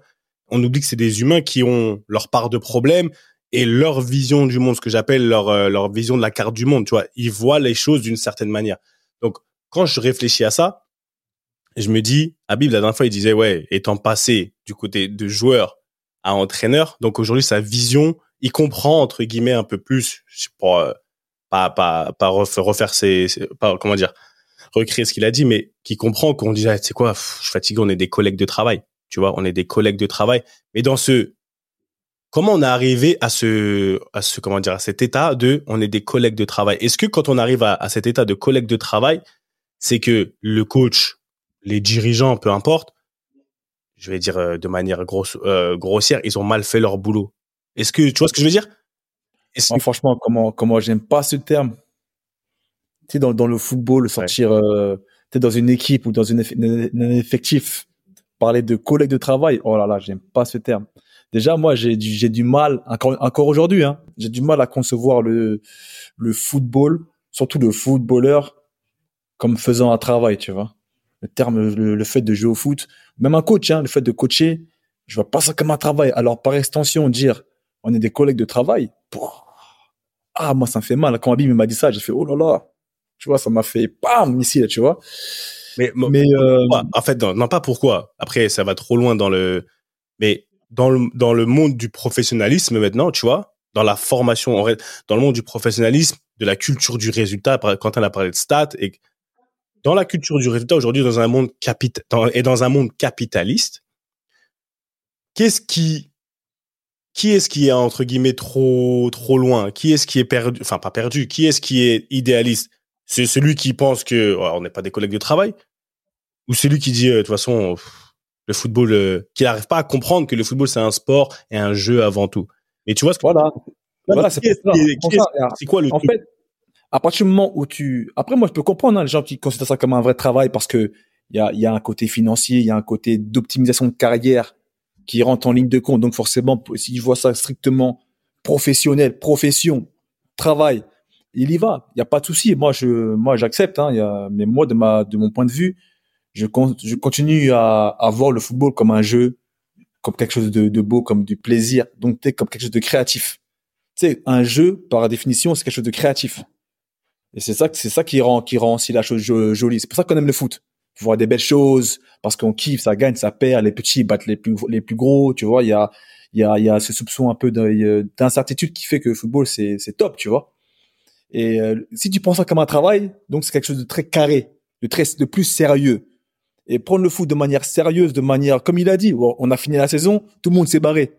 On oublie que c'est des humains qui ont leur part de problème et leur vision du monde, ce que j'appelle leur euh, leur vision de la carte du monde. Tu vois, ils voient les choses d'une certaine manière. Donc quand je réfléchis à ça, je me dis, Habib la dernière fois il disait ouais, étant passé du côté de joueur à entraîneur, donc aujourd'hui sa vision il comprend entre guillemets un peu plus pas euh, pas pas pas ref- refaire ses, pas comment dire recréer ce qu'il a dit mais qui comprend qu'on disait c'est quoi je suis fatigué on est des collègues de travail tu vois on est des collègues de travail mais dans ce comment on est arrivé à ce, à ce, comment dire, à cet état de, on est des collègues de travail? Est-ce que quand on arrive à, à cet état de collègues de travail, c'est que le coach, les dirigeants, peu importe, je vais dire euh, de manière grosse, euh, grossière, ils ont mal fait leur boulot? Est-ce que tu vois ce que je veux dire? Que- Franchement, comment, comment j'aime pas ce terme. Tu sais, dans, dans le football, sortir, euh, tu sais, dans une équipe ou dans une, une- un effectif, parler de collègues de travail, oh là là, j'aime pas ce terme. Déjà, moi, j'ai du, j'ai du mal, encore, encore aujourd'hui, hein, j'ai du mal à concevoir le, le football, surtout le footballeur, comme faisant un travail, tu vois. Le terme, le, le fait de jouer au foot, même un coach, hein, le fait de coacher, je vois pas ça comme un travail. Alors, par extension, dire, on est des collègues de travail, ah, moi, ça me fait mal. Quand Abim m'a dit ça, j'ai fait, oh là là, tu vois, ça m'a fait, bam, ici, là, tu vois. Mais, Mais, euh, en fait, non, non, pas pourquoi. Après, ça va trop loin dans le, mais dans le, dans le monde du professionnalisme maintenant, tu vois, dans la formation, en dans le monde du professionnalisme, de la culture du résultat, quand on a parlé de stats, et dans la culture du résultat aujourd'hui, dans un monde et dans un monde capitaliste, qu'est-ce qui, qui est-ce qui est entre guillemets trop, trop loin? Qui est-ce qui est perdu, enfin, pas perdu, qui est-ce qui est idéaliste? C'est celui qui pense que, ouais, on n'est pas des collègues de travail? Ou celui qui dit, euh, de toute façon, pff, le football, euh, qui n'arrive pas à comprendre que le football, c'est un sport et un jeu avant tout. Mais tu vois ce que Voilà. Voilà, c'est quoi le En truc? fait, à partir du moment où tu, après, moi, je peux comprendre, hein, les gens qui considèrent ça comme un vrai travail parce que il y a, il y a un côté financier, il y a un côté d'optimisation de carrière qui rentre en ligne de compte. Donc, forcément, si je vois ça strictement professionnel, profession, travail, il y va. Il n'y a pas de souci. Moi, je, moi, j'accepte, hein, mais moi, de ma, de mon point de vue, je, je continue à, voir le football comme un jeu, comme quelque chose de, beau, comme du plaisir. Donc, sais, comme quelque chose de créatif tu sais, un jeu, par définition, c'est quelque chose de créatif. Et c'est ça, c'est ça qui rend, qui rend aussi la chose jo- jolie. C'est pour ça qu'on aime le foot. Voir des belles choses, parce qu'on kiffe, ça gagne, ça perd, les petits battent les plus, les plus gros, tu vois, il y a, il y a, il y a ce soupçon un peu de- d'incertitude qui fait que le football, c'est, top, tu vois. Et euh, si tu prends ça comme un travail, donc c'est quelque chose de très carré, de très, de plus sérieux. Et prendre le foot de manière sérieuse, de manière, comme il a dit, on a fini la saison, tout le monde s'est barré.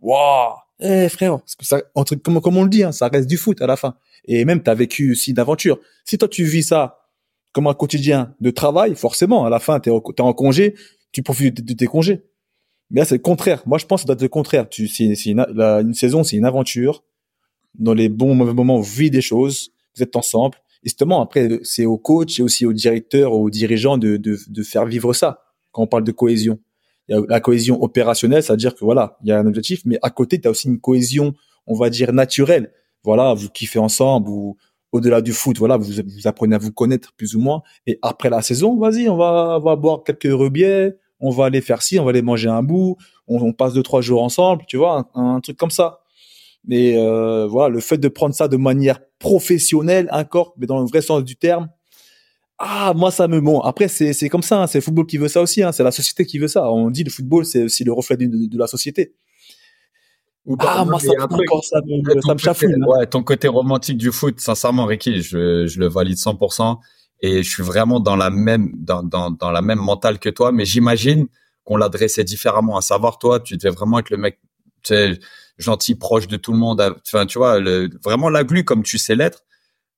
Waouh! Eh, frère, parce que ça, entre, comme, comme on le dit, hein, ça reste du foot à la fin. Et même, tu as vécu aussi d'aventure. Si toi, tu vis ça comme un quotidien de travail, forcément, à la fin, tu es, en congé, tu profites de, tes congés. Mais là, c'est le contraire. Moi, je pense que ça doit être le contraire. C'est, une, une saison, c'est une aventure. Dans les bons mauvais moments, vous vivez des choses. Vous êtes ensemble. Et justement, après, c'est au coach et aussi au directeur, aux dirigeants de, de, faire vivre ça. Quand on parle de cohésion. La cohésion opérationnelle, c'est-à-dire que voilà, il y a un objectif, mais à côté, tu as aussi une cohésion, on va dire, naturelle. Voilà, vous kiffez ensemble, au-delà du foot, voilà, vous, vous apprenez à vous connaître plus ou moins. Et après la saison, vas-y, on va, on va boire quelques rebiers, on va aller faire ci, on va aller manger un bout, on, passe deux, trois jours ensemble, tu vois, un, truc comme ça. Mais euh, voilà, le fait de prendre ça de manière professionnelle, encore, mais dans le vrai sens du terme, ah, moi, ça me bon. Après, c'est c'est comme ça. hein, c'est le football qui veut ça aussi. hein, c'est la société qui veut ça. On dit le football, c'est aussi le reflet de la société. Ah, moi, ça, encore, ça, me- ça ton me hein. Ouais, ton côté romantique du foot, sincèrement, Ricky, je, je le valide 100%. Et je suis vraiment dans la même, dans, dans, dans la même mentale que toi. Mais j'imagine qu'on l'adressait différemment. À savoir, toi, tu devais vraiment être le mec, tu sais, gentil, proche de tout le monde. Enfin, tu vois, le, vraiment la glu comme tu sais l'être.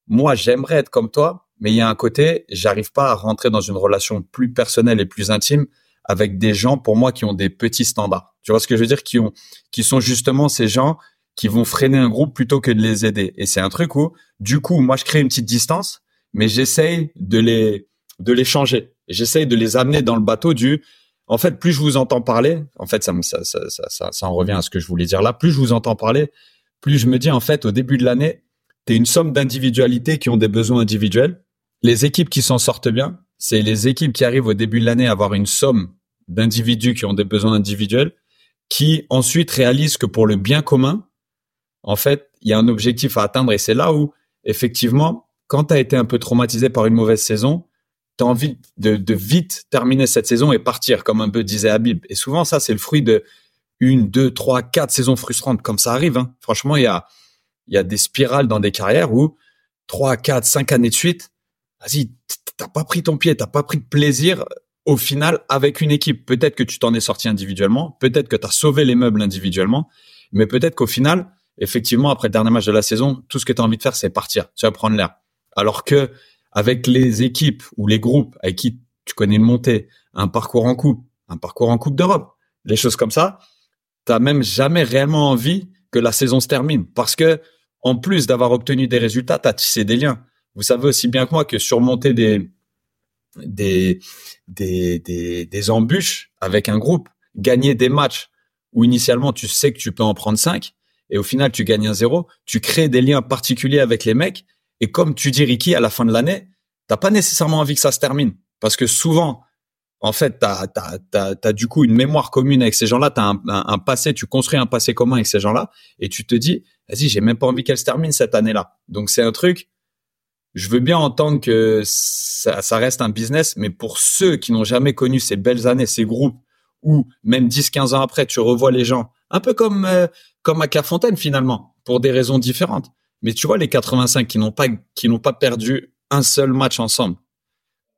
Moi, j'aimerais être comme toi, mais il y a un côté, j'arrive pas à rentrer dans une relation plus personnelle et plus intime avec des gens, pour moi, qui ont des petits standards. Tu vois ce que je veux dire? Qui ont, qui sont justement ces gens qui vont freiner un groupe plutôt que de les aider. Et c'est un truc où, du coup, moi, je crée une petite distance, mais j'essaye de les, de les changer. J'essaye de les amener dans le bateau du, en fait, plus je vous entends parler, en fait, ça, ça, ça, ça, ça en revient à ce que je voulais dire là, plus je vous entends parler, plus je me dis, en fait, au début de l'année, t'es une somme d'individualités qui ont des besoins individuels. Les équipes qui s'en sortent bien, c'est les équipes qui arrivent au début de l'année à avoir une somme d'individus qui ont des besoins individuels, qui ensuite réalisent que pour le bien commun, en fait, il y a un objectif à atteindre et c'est là où, effectivement, quand tu as été un peu traumatisé par une mauvaise saison, tu as envie de, vite terminer cette saison et partir, comme un peu disait Habib. Et souvent, ça, c'est le fruit de une, deux, trois, quatre saisons frustrantes, comme ça arrive. Hein. Franchement, il y a, il y a des spirales dans des carrières où trois, quatre, cinq années de suite, vas-y, t'as pas pris ton pied, t'as pas pris de plaisir au final avec une équipe. Peut-être que tu t'en es sorti individuellement, peut-être que tu as sauvé les meubles individuellement. Mais peut-être qu'au final, effectivement, après le dernier match de la saison, tout ce que tu as envie de faire, c'est partir. Tu vas prendre l'air. Alors que avec les équipes ou les groupes avec qui tu connais une montée, un parcours en coupe, un parcours en coupe d'Europe, les choses comme ça, t'as même jamais réellement envie que la saison se termine parce que en plus d'avoir obtenu des résultats, t'as tissé des liens. Vous savez aussi bien que moi que surmonter des des des des, embûches avec un groupe, gagner des matchs où initialement tu sais que tu peux en prendre cinq et au final tu gagnes un zéro, tu crées des liens particuliers avec les mecs et comme tu dis Ricky à la fin de l'année, t'as pas nécessairement envie que ça se termine parce que souvent en fait, tu as, du coup une mémoire commune avec ces gens-là, tu un, passé, tu construis un passé commun avec ces gens-là, et tu te dis, vas-y, j'ai même pas envie qu'elle se termine cette année-là. Donc c'est un truc, je veux bien entendre que ça, ça reste un business, mais pour ceux qui n'ont jamais connu ces belles années, ces groupes, où même 10-15 ans après, tu revois les gens, un peu comme, euh, comme à Clairefontaine finalement, pour des raisons différentes. Mais tu vois, les 85 qui n'ont pas, qui n'ont pas perdu un seul match ensemble,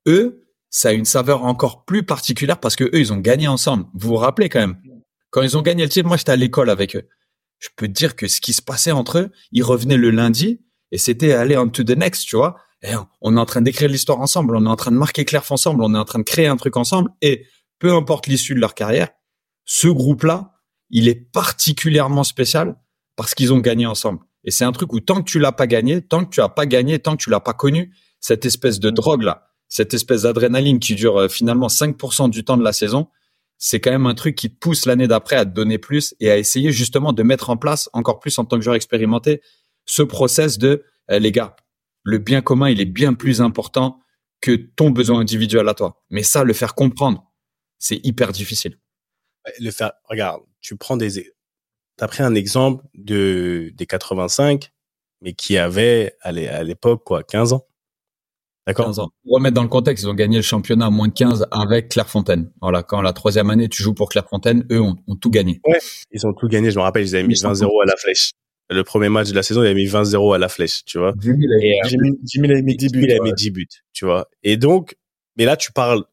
eux, ça a une saveur encore plus particulière parce que eux, ils ont gagné ensemble. Vous vous rappelez quand même Quand ils ont gagné le titre, moi, j'étais à l'école avec eux. Je peux te dire que ce qui se passait entre eux, ils revenaient le lundi et c'était aller on to the next, tu vois. Et on est en train d'écrire l'histoire ensemble, on est en train de marquer Claire ensemble, on est en train de créer un truc ensemble et peu importe l'issue de leur carrière, ce groupe-là, il est particulièrement spécial parce qu'ils ont gagné ensemble. Et c'est un truc où tant que tu l'as pas gagné, tant que tu as pas gagné, tant que tu l'as pas connu, cette espèce de drogue là, cette espèce d'adrénaline qui dure euh, finalement 5% du temps de la saison, c'est quand même un truc qui te pousse l'année d'après à te donner plus et à essayer justement de mettre en place encore plus en tant que joueur expérimenté ce process de eh, les gars, le bien commun, il est bien plus important que ton besoin individuel à toi. Mais ça, le faire comprendre, c'est hyper difficile. Le faire, regarde, tu prends des, t'as pris un exemple de des 85, mais qui avait à l'époque quoi, 15 ans. D'accord? Pour remettre dans le contexte, ils ont gagné le championnat à moins de 15 avec Clairefontaine. Voilà, quand la troisième année, tu joues pour Clairefontaine, eux ont, tout gagné. Ouais, ils ont tout gagné. Je me rappelle, ils avaient mis 20-0 à la flèche. Le premier match de la saison, ils avaient mis 20-0 à la flèche, tu vois. Jimmy, il avait mis 10 buts. Il avait mis 10 buts, tu vois. Et donc, mais là, tu parles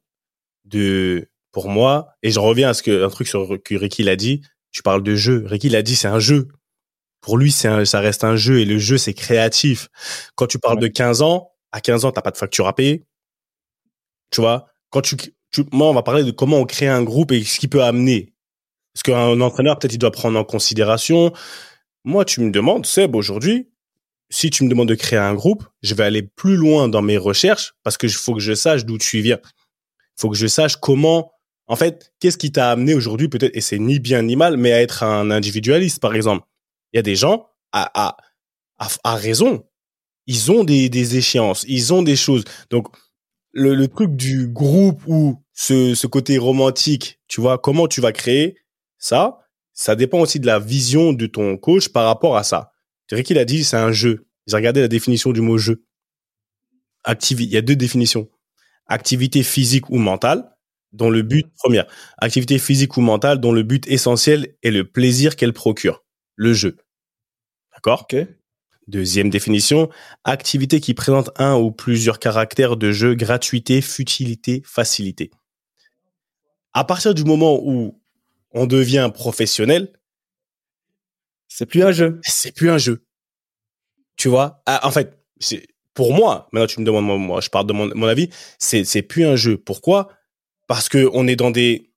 de, pour moi, et je reviens à ce que, un truc sur, que Ricky l'a dit, tu parles de jeu. Ricky l'a dit, c'est un jeu. Pour lui, c'est ça reste un jeu et le jeu, c'est créatif. Quand tu parles de 15 ans, à 15 ans, t'as pas de facture à payer. Tu vois, quand tu, tu, moi, on va parler de comment on crée un groupe et ce qui peut amener. Parce qu'un entraîneur, peut-être, il doit prendre en considération. Moi, tu me demandes, Seb, aujourd'hui, si tu me demandes de créer un groupe, je vais aller plus loin dans mes recherches parce que faut que je sache d'où tu viens. Faut que je sache comment, en fait, qu'est-ce qui t'a amené aujourd'hui, peut-être, et c'est ni bien ni mal, mais à être un individualiste, par exemple. Il y a des gens, à, à, à, à raison, ils ont des, des échéances, ils ont des choses. Donc, le, le truc du groupe ou ce, ce côté romantique, tu vois, comment tu vas créer ça, ça dépend aussi de la vision de ton coach par rapport à ça. C'est qu'il a dit, c'est un jeu. J'ai regardé la définition du mot jeu. Activité, il y a deux définitions. Activité physique ou mentale, dont le but, première, activité physique ou mentale dont le but essentiel est le plaisir qu'elle procure. Le jeu. D'accord? Deuxième définition, activité qui présente un ou plusieurs caractères de jeu, gratuité, futilité, facilité. À partir du moment où on devient professionnel, c'est plus un jeu. C'est plus un jeu. Tu vois? Ah, En fait, c'est pour moi, maintenant tu me demandes moi, je parle de mon, mon avis, c'est c'est plus un jeu. Pourquoi? Parce que on est dans des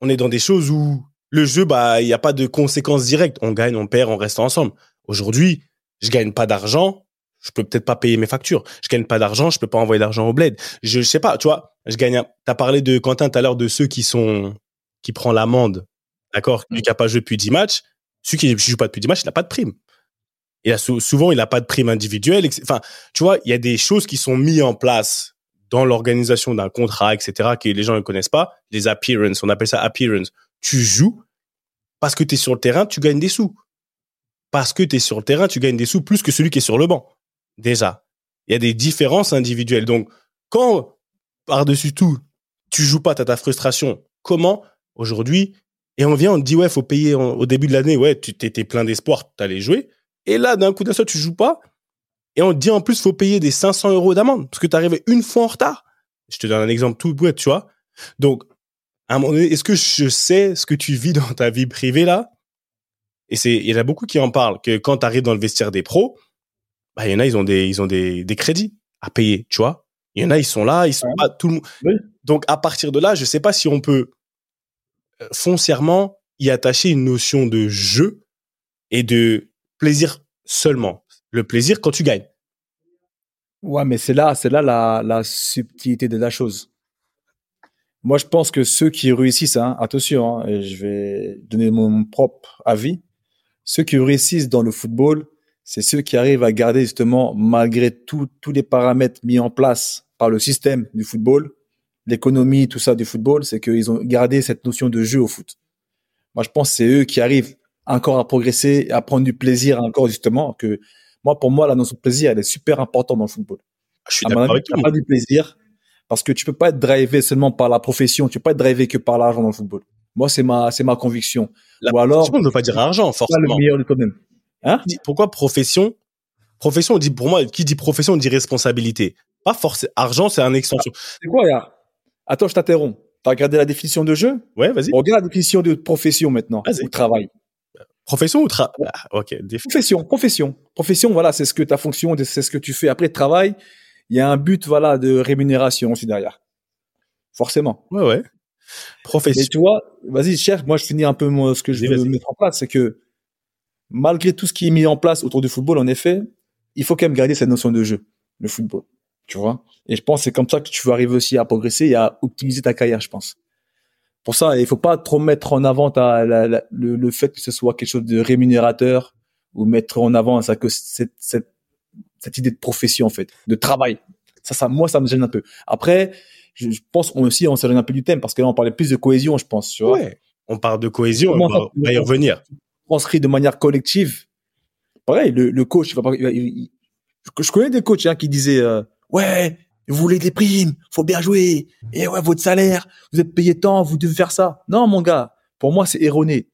on est dans des choses où le jeu bah il n'y a pas de conséquences directes, on gagne, on perd, on reste ensemble. Aujourd'hui, je gagne pas d'argent, je peux peut-être pas payer mes factures. Je gagne pas d'argent, je peux pas envoyer d'argent au bled. Je, sais pas, tu vois, je gagne. T'as parlé de Quentin tout à l'heure de ceux qui sont qui prend l'amende, d'accord, lui qui a pas joué depuis 10 matchs. Celui qui joue pas depuis 10 matchs, il a pas de prime. Il a souvent il a pas de prime individuelle. Enfin, tu vois, il y a des choses qui sont mises en place dans l'organisation d'un contrat, etc., que les gens ne connaissent pas. Les appearances, on appelle ça appearance. Tu joues parce que tu es sur le terrain, tu gagnes des sous parce que tu es sur le terrain, tu gagnes des sous plus que celui qui est sur le banc. Déjà. Il y a des différences individuelles. Donc, quand, par-dessus tout, tu joues pas, tu as ta frustration, comment, aujourd'hui, et on vient, on te dit, ouais, faut payer au début de l'année, ouais, tu étais plein d'espoir, tu allais jouer. Et là, d'un coup d'un seul, tu joues pas. Et on te dit, en plus, faut payer des 500 euros d'amende parce que tu arrivé une fois en retard. Je te donne un exemple tout bête, tu vois. Donc, à un moment donné, est-ce que je sais ce que tu vis dans ta vie privée là? Et c'est il y en a beaucoup qui en parlent que quand tu arrives dans le vestiaire des pros, bah il y en a ils ont des ils ont des des crédits à payer, tu vois. Il y en a ils sont là, ils sont pas tout le monde. Oui. Donc à partir de là, je sais pas si on peut foncièrement y attacher une notion de jeu et de plaisir seulement. Le plaisir quand tu gagnes. Ouais, mais c'est là, c'est là la, subtilité de la chose. Moi, je pense que ceux qui réussissent, hein, attention, hein, je vais donner mon propre avis, ceux qui réussissent dans le football, c'est ceux qui arrivent à garder justement, malgré tous les paramètres mis en place par le système du football, l'économie, tout ça du football, c'est qu'ils ont gardé cette notion de jeu au foot. Moi, je pense que c'est eux qui arrivent encore à progresser, à prendre du plaisir encore justement. Que moi, pour moi, la notion de plaisir, elle est super importante dans le football. Je suis d'accord avec toi. as pas du plaisir parce que tu peux pas être drivé seulement par la profession, tu peux pas être drivé que par l'argent dans le football. Moi, c'est ma, c'est ma conviction. La Ou alors, profession ne veut pas dire argent, pas forcément. le meilleur de toi-même. Hein? Pourquoi profession? Profession, on dit pour moi, qui dit profession, on dit responsabilité. Pas forcément. Argent, c'est un extension. C'est quoi, regarde? Attends, je t'interromps. T'as regardé la définition de jeu? Ouais, vas-y. Regarde la définition de profession maintenant, Vas-y. ou travail. Profession ou tra... Ah, ok. Profession, profession. Profession, voilà, c'est ce que ta fonction, c'est ce que tu fais. Après, travail, il y a un but, voilà, de rémunération aussi derrière. Forcément. Ouais, ouais. Profession. tu vois, vas-y, cherche, moi je finis un peu moi, ce que je veux mettre en place, c'est que malgré tout ce qui est mis en place autour du football, en effet, il faut quand même garder cette notion de jeu, le football. Tu vois Et je pense que c'est comme ça que tu vas arriver aussi à progresser et à optimiser ta carrière, je pense. Pour ça, il faut pas trop mettre en avant ta, la- la- le, le fait que ce soit quelque chose de rémunérateur ou mettre en avant ça que cette, cette, cette idée de profession en fait, de travail. Ça, ça, moi, ça me gêne un peu. Après, je, je pense aussi on s'éloigne un peu du thème parce que là, on parlait plus de cohésion, je pense. Tu vois Ouais. On parle de cohésion, on va, on va y revenir. transcrit de manière collective. Pareil, le, le coach, il va pas, il va- il- il- je, je connais des coachs hein, qui disaient euh, ouais, vous voulez des primes, faut bien jouer. Et ouais, votre salaire, vous êtes payé tant, vous devez faire ça. Non, mon gars, pour moi, c'est erroné.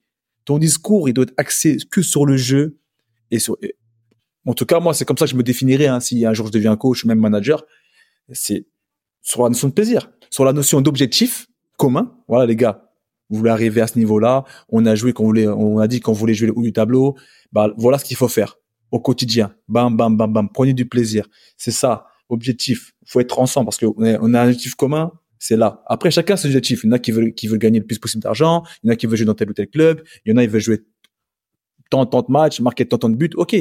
Ton discours, il doit être axé que sur le jeu et sur. en tout cas, moi, c'est comme ça que je me définirais. Hein, si un jour je deviens coach ou même manager, c'est sur la notion de plaisir, sur la notion d'objectif commun. Voilà, les gars, vous voulez arriver à ce niveau-là. On a joué qu'on voulait, on a dit qu'on voulait jouer le haut du tableau. Bah, voilà ce qu'il faut faire au quotidien. Bam, bam, bam, bam. Prenez du plaisir. C'est ça. Objectif. Faut être ensemble parce qu'on a, on a un objectif commun. C'est là. Après, chacun ses objectifs. Il y en a qui veulent, qui veulent gagner le plus possible d'argent. Il y en a qui veulent jouer dans tel ou tel club. Il y en a qui veulent jouer tant, tant de matchs, marquer tant, tant de buts. OK.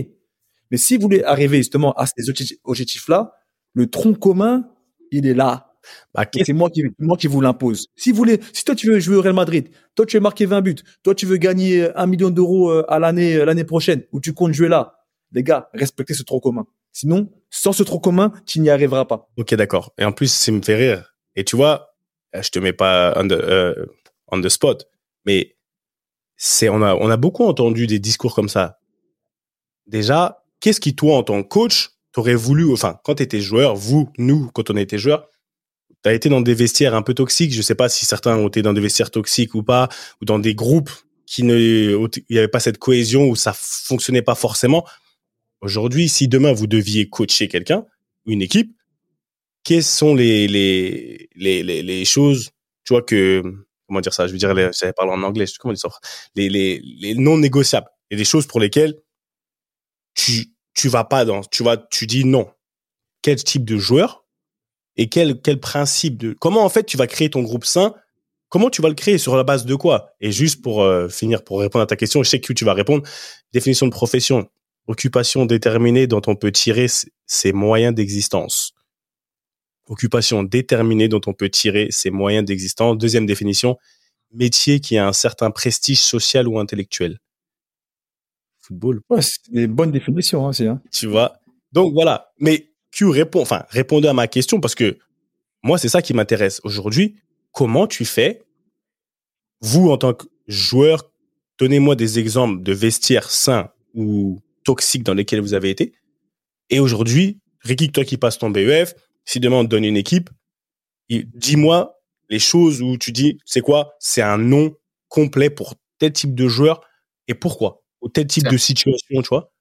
Mais si vous voulez arriver justement à ces objectifs- objectifs-là, le tronc commun, il est là. Bah, c'est moi qui, moi qui vous l'impose. Si vous voulez, si toi tu veux jouer au Real Madrid, toi tu veux marquer 20 buts, toi tu veux gagner un million d'euros euh, à l'année, euh, l'année prochaine, ou tu comptes jouer là, les gars, respectez ce tronc commun. Sinon, sans ce tronc commun, tu n'y arriveras pas. Ok, d'accord. Et en plus, ça me fait rire. Et tu vois, euh, je te mets pas on the, euh, on the spot, mais c'est on a on a beaucoup entendu des discours comme ça. Déjà, qu'est-ce qui toi en tant que coach t'aurais voulu, enfin quand t'étais joueur, vous, nous, quand on était joueurs, t'as été dans des vestiaires un peu toxiques? Je sais pas si certains ont été dans des vestiaires toxiques ou pas, ou dans des groupes qui ne, il y avait pas cette cohésion où ça fonctionnait pas forcément. Aujourd'hui, si demain vous deviez coacher quelqu'un, une équipe, quelles sont les, les, les, les, choses, tu vois, que, comment dire ça, je veux dire, les, j'allais parler en anglais, comment dire ça, les, les, les non négociables, et des choses pour lesquelles tu, tu vas pas dans, tu vas, tu dis non. Quel type de joueur et quel, quel principe de, comment en fait tu vas créer ton groupe sain, comment tu vas le créer, sur la base de quoi? Et juste pour euh, finir, pour répondre à ta question, je sais que tu vas répondre, définition de profession, occupation déterminée dont on peut tirer ses moyens d'existence occupation déterminée dont on peut tirer ses moyens d'existence. Deuxième définition, métier qui a un certain prestige social ou intellectuel. Football, Ouais, c'est des bonnes définitions, hein, c'est, hein. tu vois? Donc voilà. Mais Q répond, enfin, répondez à ma question parce que moi, c'est ça qui m'intéresse aujourd'hui. Comment tu fais, vous, en tant que joueur, donnez-moi des exemples de vestiaires sains ou toxiques dans lesquels vous avez été. Et aujourd'hui, Ricky, toi qui passes ton BEF, si demain on te donne une équipe, dis-moi les choses où tu dis, c'est quoi? C'est un nom complet pour tel type de joueur et pourquoi? Ou tel type de situation, tu vois?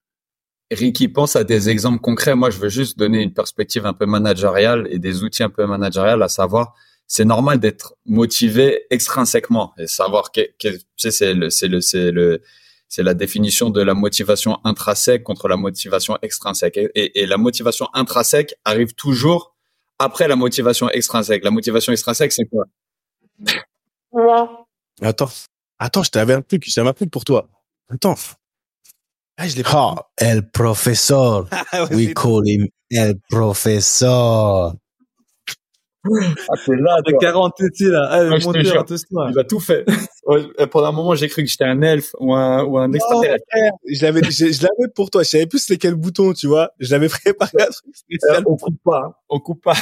Ricky pense à des exemples concrets. Moi, je veux juste donner une perspective un peu managériale et des outils un peu managériales, à savoir, c'est normal d'être motivé extrinsèquement et savoir que, que tu sais, c'est le, c'est le, c'est le, c'est la définition de la motivation intrinsèque contre la motivation extrinsèque. Et, et la motivation intrinsèque arrive toujours après la motivation extrinsèque. La motivation extrinsèque, c'est quoi? Attends, attends, je t'avais un truc, j'avais un truc pour toi. Attends. Ah, je l'ai. <laughs> Ah, El Professor. Ah, We call him El Professor. Ah, c'est là, De 40, tu sais, là. Allez, monteur, attention. Il a tout fait. Ouais, pendant un moment, j'ai cru que j'étais un elfe ou un, ou un Non, extraterrestre. je l'avais, je, je l'avais pour toi. Je savais plus c'est quel bouton, tu vois. Je l'avais préparé un truc <laughs> Euh, spécial. on coupe pas, hein. on coupe <laughs> pas.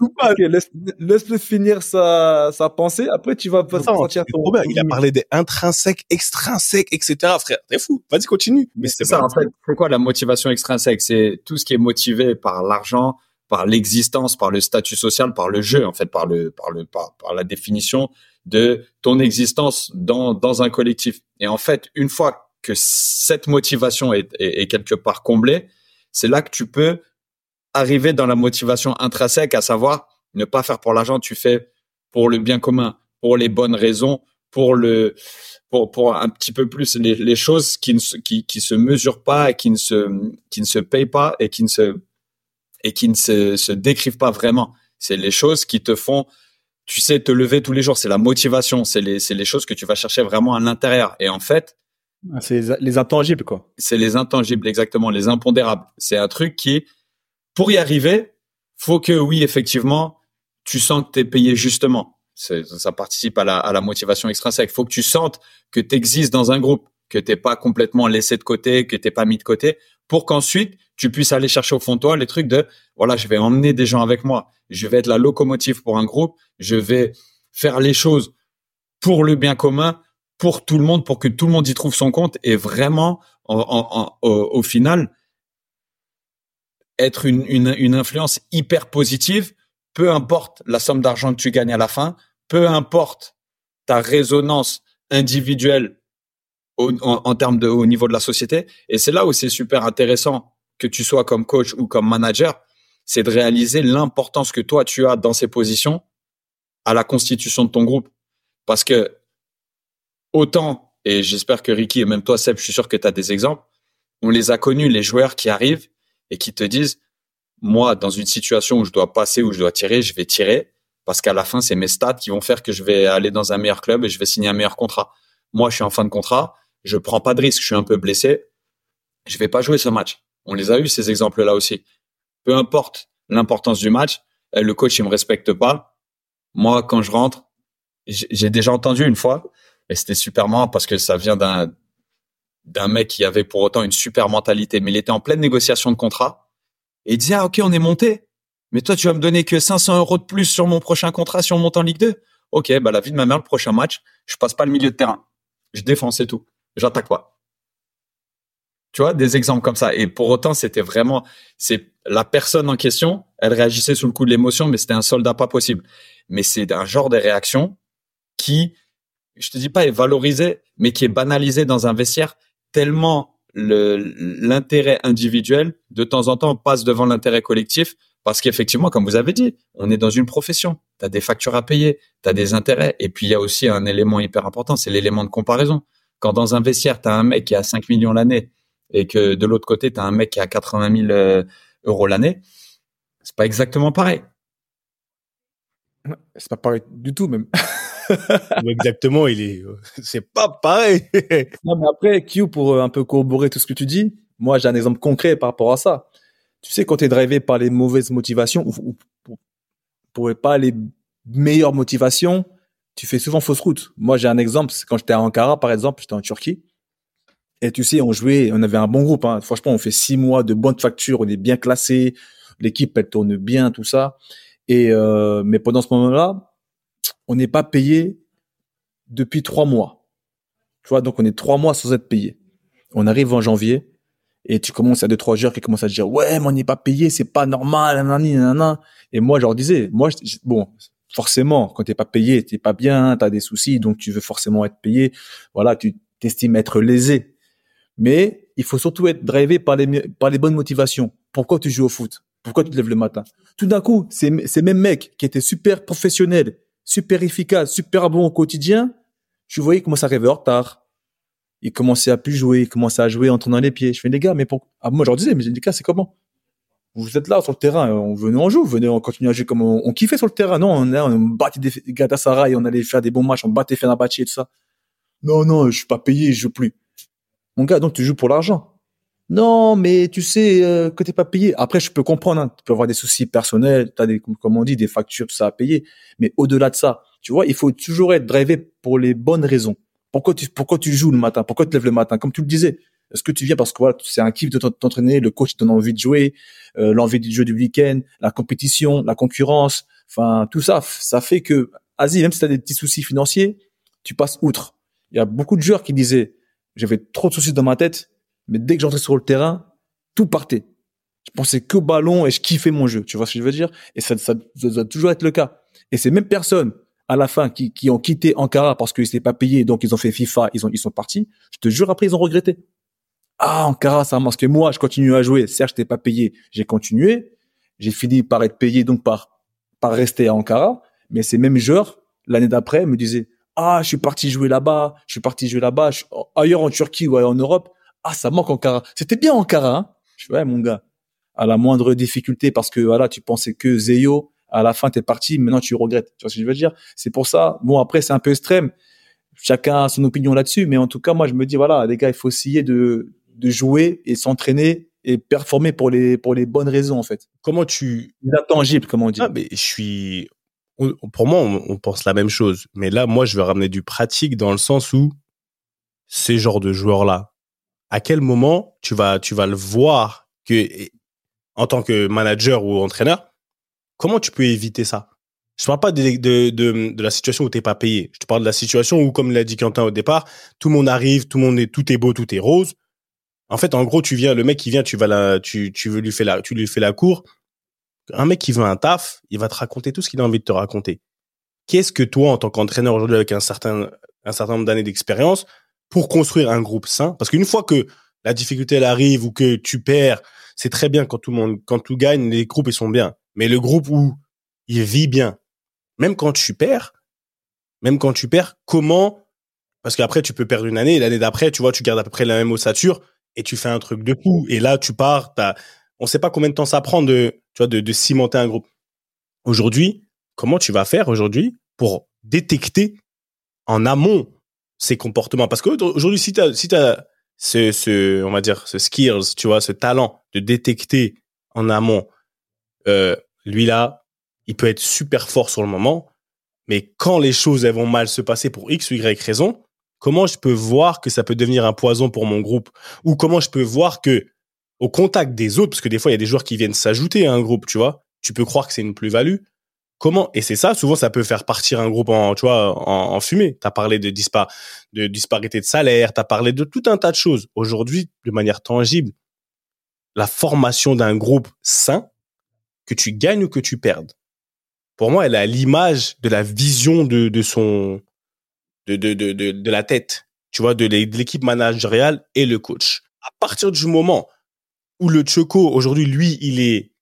Ok, laisse, laisse-le finir sa, sa pensée. Après, tu vas pas sentir c'est trop bien. Il a parlé des intrinsèques, extrinsèques, etc. Frère, t'es fou. Vas-y, continue. Mais C'est ça, en fait. C'est quoi la motivation extrinsèque? C'est tout ce qui est motivé par l'argent, par l'existence, par le statut social, par le jeu, en fait, par le, par le, par, par la définition de ton existence dans, dans un collectif. Et en fait, une fois que cette motivation est, est, quelque part comblée, c'est là que tu peux arriver dans la motivation intrinsèque, à savoir ne pas faire pour l'argent, tu fais pour le bien commun, pour les bonnes raisons, pour le, pour, pour un petit peu plus les, les choses qui ne se, qui, qui se mesurent pas et qui ne se, qui ne se payent pas et qui ne se, et qui ne se décrivent pas vraiment. C'est les choses qui te font, tu sais, te lever tous les jours. C'est la motivation. C'est les, c'est les choses que tu vas chercher vraiment à l'intérieur. Et en fait, C'est les, les intangibles, quoi. c'est les intangibles, exactement, les impondérables. C'est un truc qui, pour y arriver, faut que, oui, effectivement, tu sens que tu es payé justement. C'est- Ça participe à la, à la motivation extrinsèque. faut que tu sentes que tu existes dans un groupe, que t'es pas complètement laissé de côté, que t'es pas mis de côté, pour qu'ensuite, tu puisses aller chercher au fond de toi les trucs de, voilà, je vais emmener des gens avec moi. Je vais être la locomotive pour un groupe. Je vais faire les choses pour le bien commun, pour tout le monde, pour que tout le monde y trouve son compte et vraiment, en, au, final, être une, une influence hyper positive, peu importe la somme d'argent que tu gagnes à la fin, peu importe ta résonance individuelle en termes de au niveau de la société. Et c'est là où c'est super intéressant que tu sois comme coach ou comme manager, c'est de réaliser l'importance que toi tu as dans ces positions à la constitution de ton groupe. Parce que autant, et j'espère que Ricky et même toi Seb, je suis sûr que tu as des exemples, on les a connus, les joueurs qui arrivent et qui te disent, moi, dans une situation où je dois passer, où je dois tirer, je vais tirer parce qu'à la fin, c'est mes stats qui vont faire que je vais aller dans un meilleur club et je vais signer un meilleur contrat. Moi, je suis en fin de contrat, je prends pas de risque, je suis un peu blessé, je vais pas jouer ce match. On les a eu ces exemples-là aussi. Peu importe l'importance du match, eh, le coach il me respecte pas. Moi, quand je rentre, j'ai j'ai déjà entendu une fois et c'était super marrant parce que ça vient d'un d'un mec qui avait pour autant une super mentalité, mais il était en pleine négociation de contrat et il disait ah ok on est monté, mais toi tu vas me donner que 500 euros de plus sur mon prochain contrat si on monte en Ligue 2. Ok, bah la vie de ma mère le prochain match, je passe pas le milieu de terrain, je défends c'est tout, j'attaque pas. Tu vois, des exemples comme ça. Et pour autant, c'était vraiment, c'est la personne en question, elle réagissait sous le coup de l'émotion, mais c'était un soldat pas possible. Mais c'est un genre de réaction qui, je te dis pas est valorisé, mais qui est banalisé dans un vestiaire tellement le, l'intérêt individuel, de temps en temps, passe devant l'intérêt collectif, parce qu'effectivement, comme vous avez dit, on est dans une profession. Tu as des factures à payer, tu as des intérêts. Et puis, il y a aussi un élément hyper important, c'est l'élément de comparaison. Quand dans un vestiaire, tu as un mec qui a 5 millions l'année et que de l'autre côté, tu as un mec qui a 80 000 euh, euros l'année, c'est pas exactement pareil. C'est pas pareil du tout, même. <laughs> Exactement, il est, c'est pas pareil. <laughs> Non, mais après, Q, pour euh, un peu corroborer tout ce que tu dis, moi, j'ai un exemple concret par rapport à ça. Tu sais, quand tu es drivé par les mauvaises motivations, ou, ou pour, pour pas les meilleures motivations, tu fais souvent fausse route. Moi, j'ai un exemple, c'est quand j'étais à Ankara, par exemple, j'étais en Turquie. Et tu sais, on jouait, on avait un bon groupe. Hein. Franchement, on fait six mois de bonnes factures, on est bien classé, l'équipe, elle tourne bien, tout ça. Et euh, mais pendant ce moment-là, on n'est pas payé depuis trois mois. Tu vois, donc on est trois mois sans être payé. On arrive en janvier et tu commences à deux trois joueurs qui commencent à dire ouais, mais on n'est pas payé, c'est pas normal, nanani. Et moi, je leur disais, moi, bon, forcément, quand t'es pas payé, t'es pas bien, t'as des soucis, donc tu veux forcément être payé. Voilà, tu t'estimes être lésé. Mais il faut surtout être drivé par les par les bonnes motivations. Pourquoi tu joues au foot? Pourquoi tu te lèves le matin? Tout d'un coup, ces ces mêmes mecs qui étaient super professionnels, super efficaces, super bons au quotidien, je voyais comment ça arrivait en retard. ils commençaient à plus jouer, ils commençaient à jouer en tournant les pieds. Je fais les gars, mais pour ah, moi je leur disais, mais les gars, c'est comment? Vous êtes là sur le terrain, on venait en joue, venez on continue à jouer comme on, on kiffait sur le terrain. Non, on, battait des Galatasaray, on allait faire des bons matchs, on battait Fenerbahçe et tout ça. Non, non, je suis pas payé, je joue plus. Mon gars, donc tu joues pour l'argent. Non, mais tu sais euh, que t'es pas payé. Après, je peux comprendre. Hein, tu peux avoir des soucis personnels, t'as des, comme on dit, des factures, tout ça à payer. Mais au-delà de ça, tu vois, il faut toujours être drivé pour les bonnes raisons. Pourquoi tu, pourquoi tu joues le matin? Pourquoi tu te lèves le matin? Comme tu le disais. Est-ce que tu viens parce que voilà, c'est un kiff de t'entraîner, le coach donne envie de jouer, euh, l'envie du jeu du week-end, la compétition, la concurrence, enfin tout ça, ça fait que, vas-y, même si tu as des petits soucis financiers, tu passes outre. Il y a beaucoup de joueurs qui disaient, j'avais trop de soucis dans ma tête, mais dès que j'entrais sur le terrain, tout partait. Je pensais que ballon et je kiffais mon jeu. Tu vois ce que je veux dire? Et ça, ça, ça doit toujours être le cas. Et ces mêmes personnes, à la fin, qui, qui ont quitté Ankara parce qu'ils n'étaient pas payés, donc ils ont fait FIFA, ils ont, ils sont partis. Je te jure, après, ils ont regretté. Ah, Ankara, ça parce que moi, je continue à jouer. Certes, je n'étais pas payé. J'ai continué. J'ai fini par être payé, donc par, par rester à Ankara. Mais ces mêmes joueurs, l'année d'après, me disaient, ah, je suis parti jouer là-bas, je suis parti jouer là-bas, ailleurs en Turquie ou en Europe. Ah, ça manque Ankara. C'était bien Ankara, hein. Je ouais, mon gars. À la moindre difficulté, parce que voilà, tu pensais que Zeyo, à la fin, t'es parti, maintenant tu regrettes. Tu vois ce que je veux dire? C'est pour ça. Bon, après, c'est un peu extrême. Chacun a son opinion là-dessus, mais en tout cas, moi, je me dis, voilà, les gars, il faut essayer de, de jouer et s'entraîner et performer pour les, pour les bonnes raisons, en fait. Comment tu... Intangible, comme on dit. Ah, mais je suis... Pour moi, on, on pense la même chose. Mais là, moi, je veux ramener du pratique dans le sens où ces genres de joueurs-là, à quel moment tu vas, tu vas le voir que, en tant que manager ou entraîneur, comment tu peux éviter ça? Je ne parle pas de, de, de, de la situation où tu n'es pas payé. Je te parle de la situation où, comme l'a dit Quentin au départ, tout le monde arrive, tout le monde est, tout est beau, tout est rose. En fait, en gros, tu viens, le mec qui vient, tu vas la, tu, tu veux lui faire la, tu lui fais la cour. Un mec qui veut un taf, il va te raconter tout ce qu'il a envie de te raconter. Qu'est-ce que toi, en tant qu'entraîneur aujourd'hui avec un certain, un certain nombre d'années d'expérience, pour construire un groupe sain? Parce qu'une fois que la difficulté elle arrive ou que tu perds, c'est très bien quand tout le monde, quand tout gagne, les groupes ils sont bien. Mais le groupe où il vit bien, même quand tu perds, même quand tu perds, comment? Parce qu'après tu peux perdre une année, l'année d'après, tu vois, tu gardes à peu près la même ossature et tu fais un truc de fou. Et là, tu pars. T'as, on sait pas combien de temps ça prend de, tu vois, de, de cimenter un groupe. Aujourd'hui, comment tu vas faire aujourd'hui pour détecter en amont ces comportements? Parce qu'aujourd'hui, si tu as, si as ce, ce, on va dire, ce skills, tu vois, ce talent de détecter en amont, euh, lui là, il peut être super fort sur le moment, mais quand les choses elles vont mal se passer pour X ou Y raison, comment je peux voir que ça peut devenir un poison pour mon groupe? Ou comment je peux voir que au contact des autres, parce que des fois il y a des joueurs qui viennent s'ajouter à un groupe, tu vois, tu peux croire que c'est une plus-value, comment et c'est ça souvent ça peut faire partir un groupe en tu fumée. T'as parlé de dispar de disparité de salaire t'as parlé de tout un tas de choses. Aujourd'hui de manière tangible la formation d'un groupe sain que tu gagnes ou que tu perdes pour moi elle a l'image de la vision de de son de de de de, de la tête tu vois de l'équipe managériale et le coach à partir du moment où le Choco aujourd'hui lui il est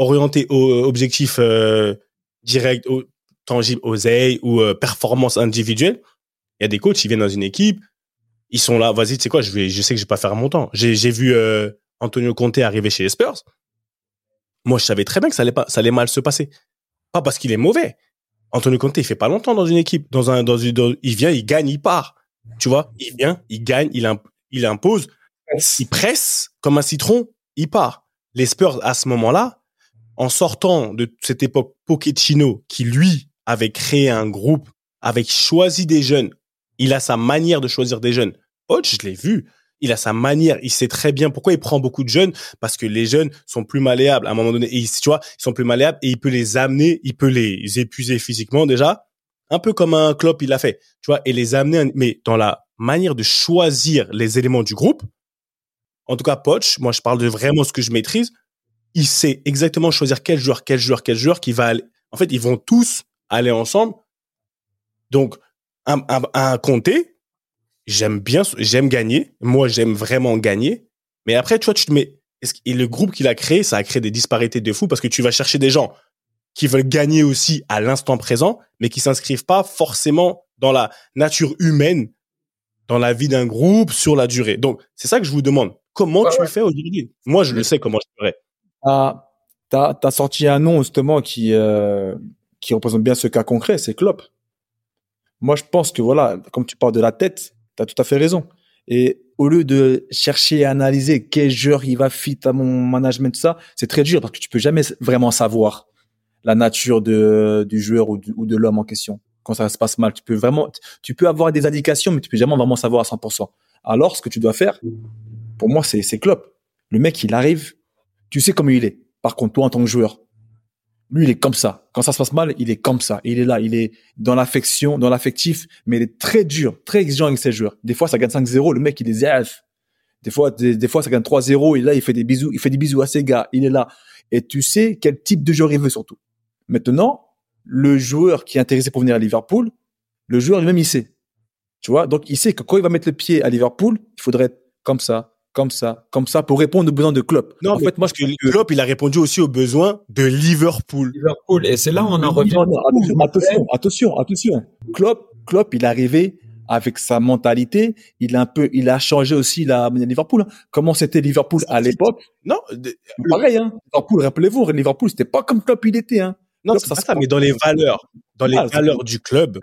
orienté au objectif euh, direct, au, tangible, oseille ou euh, performance individuelle. Il y a des coachs, ils viennent dans une équipe, ils sont là, vas-y, tu sais quoi, je je sais que je vais pas faire mon temps. J'ai, j'ai vu euh, Antonio Conte arriver chez les Spurs. Moi, je savais très bien que ça allait pas, ça allait mal se passer. Pas parce qu'il est mauvais. Antonio Conte, il fait pas longtemps dans une équipe, dans un, dans une, dans, il vient, il gagne, il part. Tu vois, il vient, il gagne, il, imp, il impose, il presse comme un citron, il part. Les Spurs, à ce moment-là, en sortant de cette époque Pochettino, qui lui avait créé un groupe, avait choisi des jeunes, il a sa manière de choisir des jeunes. Poch, je l'ai vu, il a sa manière, il sait très bien pourquoi il prend beaucoup de jeunes, parce que les jeunes sont plus malléables à un moment donné, et tu vois, ils sont plus malléables et il peut les amener, il peut les épuiser physiquement déjà, un peu comme un Klopp il l'a fait, tu vois, et les amener, mais dans la manière de choisir les éléments du groupe, en tout cas Poch, moi je parle de vraiment ce que je maîtrise, il sait exactement choisir quel joueur, quel joueur, quel joueur qui va aller. En fait, ils vont tous aller ensemble. Donc, un, un, un j'aime bien, j'aime gagner. Moi, j'aime vraiment gagner. Mais après, tu vois, tu te mets, et le groupe qu'il a créé, ça a créé des disparités de fou parce que tu vas chercher des gens qui veulent gagner aussi à l'instant présent, mais qui s'inscrivent pas forcément dans la nature humaine dans la vie d'un groupe sur la durée. Donc, c'est ça que je vous demande. Comment tu le fais aujourd'hui? Moi, je le sais comment je ferais. Ah, t'as as sorti un nom justement qui euh, qui représente bien ce cas concret, c'est Klopp. Moi, je pense que voilà, comme tu parles de la tête, tu as tout à fait raison. Et au lieu de chercher à analyser quel joueur il va fit à mon management, tout ça, c'est très dur parce que tu peux jamais vraiment savoir la nature du joueur ou, ou de l'homme en question quand ça se passe mal. Tu peux vraiment, tu peux avoir des indications, mais tu peux jamais vraiment savoir à 100%. Alors, ce que tu dois faire, pour moi, c'est, c'est Klopp. Le mec, il arrive, tu sais comment il est. Par contre, toi, en tant que joueur, lui, il est comme ça. Quand ça se passe mal, il est comme ça. Il est là, il est dans l'affection, dans l'affectif, mais il est très dur, très exigeant avec ses joueurs. Des fois, ça gagne 5-0, le mec, il est zef. Des fois, des, des, fois, ça gagne 3-0, et là, il fait des bisous, il fait des bisous à ses gars, il est là. Et tu sais quel type de joueur il veut surtout. Maintenant, le joueur qui est intéressé pour venir à Liverpool, le joueur lui-même, il sait. Tu vois? Donc, il sait que quand il va mettre le pied à Liverpool, il faudrait être comme ça, comme ça, comme ça, pour répondre aux besoins de Klopp. Non, en fait, moi, que Klopp, il a répondu aussi aux besoins de Liverpool. Liverpool. Et c'est là où on en revient. attention, attention, attention. Klopp, Klopp, il est arrivé avec sa mentalité, il a un peu, il a changé aussi la Liverpool. Comment c'était Liverpool à l'époque Non, pareil. Hein. Liverpool, rappelez-vous, Liverpool, c'était pas comme Klopp il était. Hein. Non, c'est pas ça, mais dans les valeurs, dans les valeurs du club.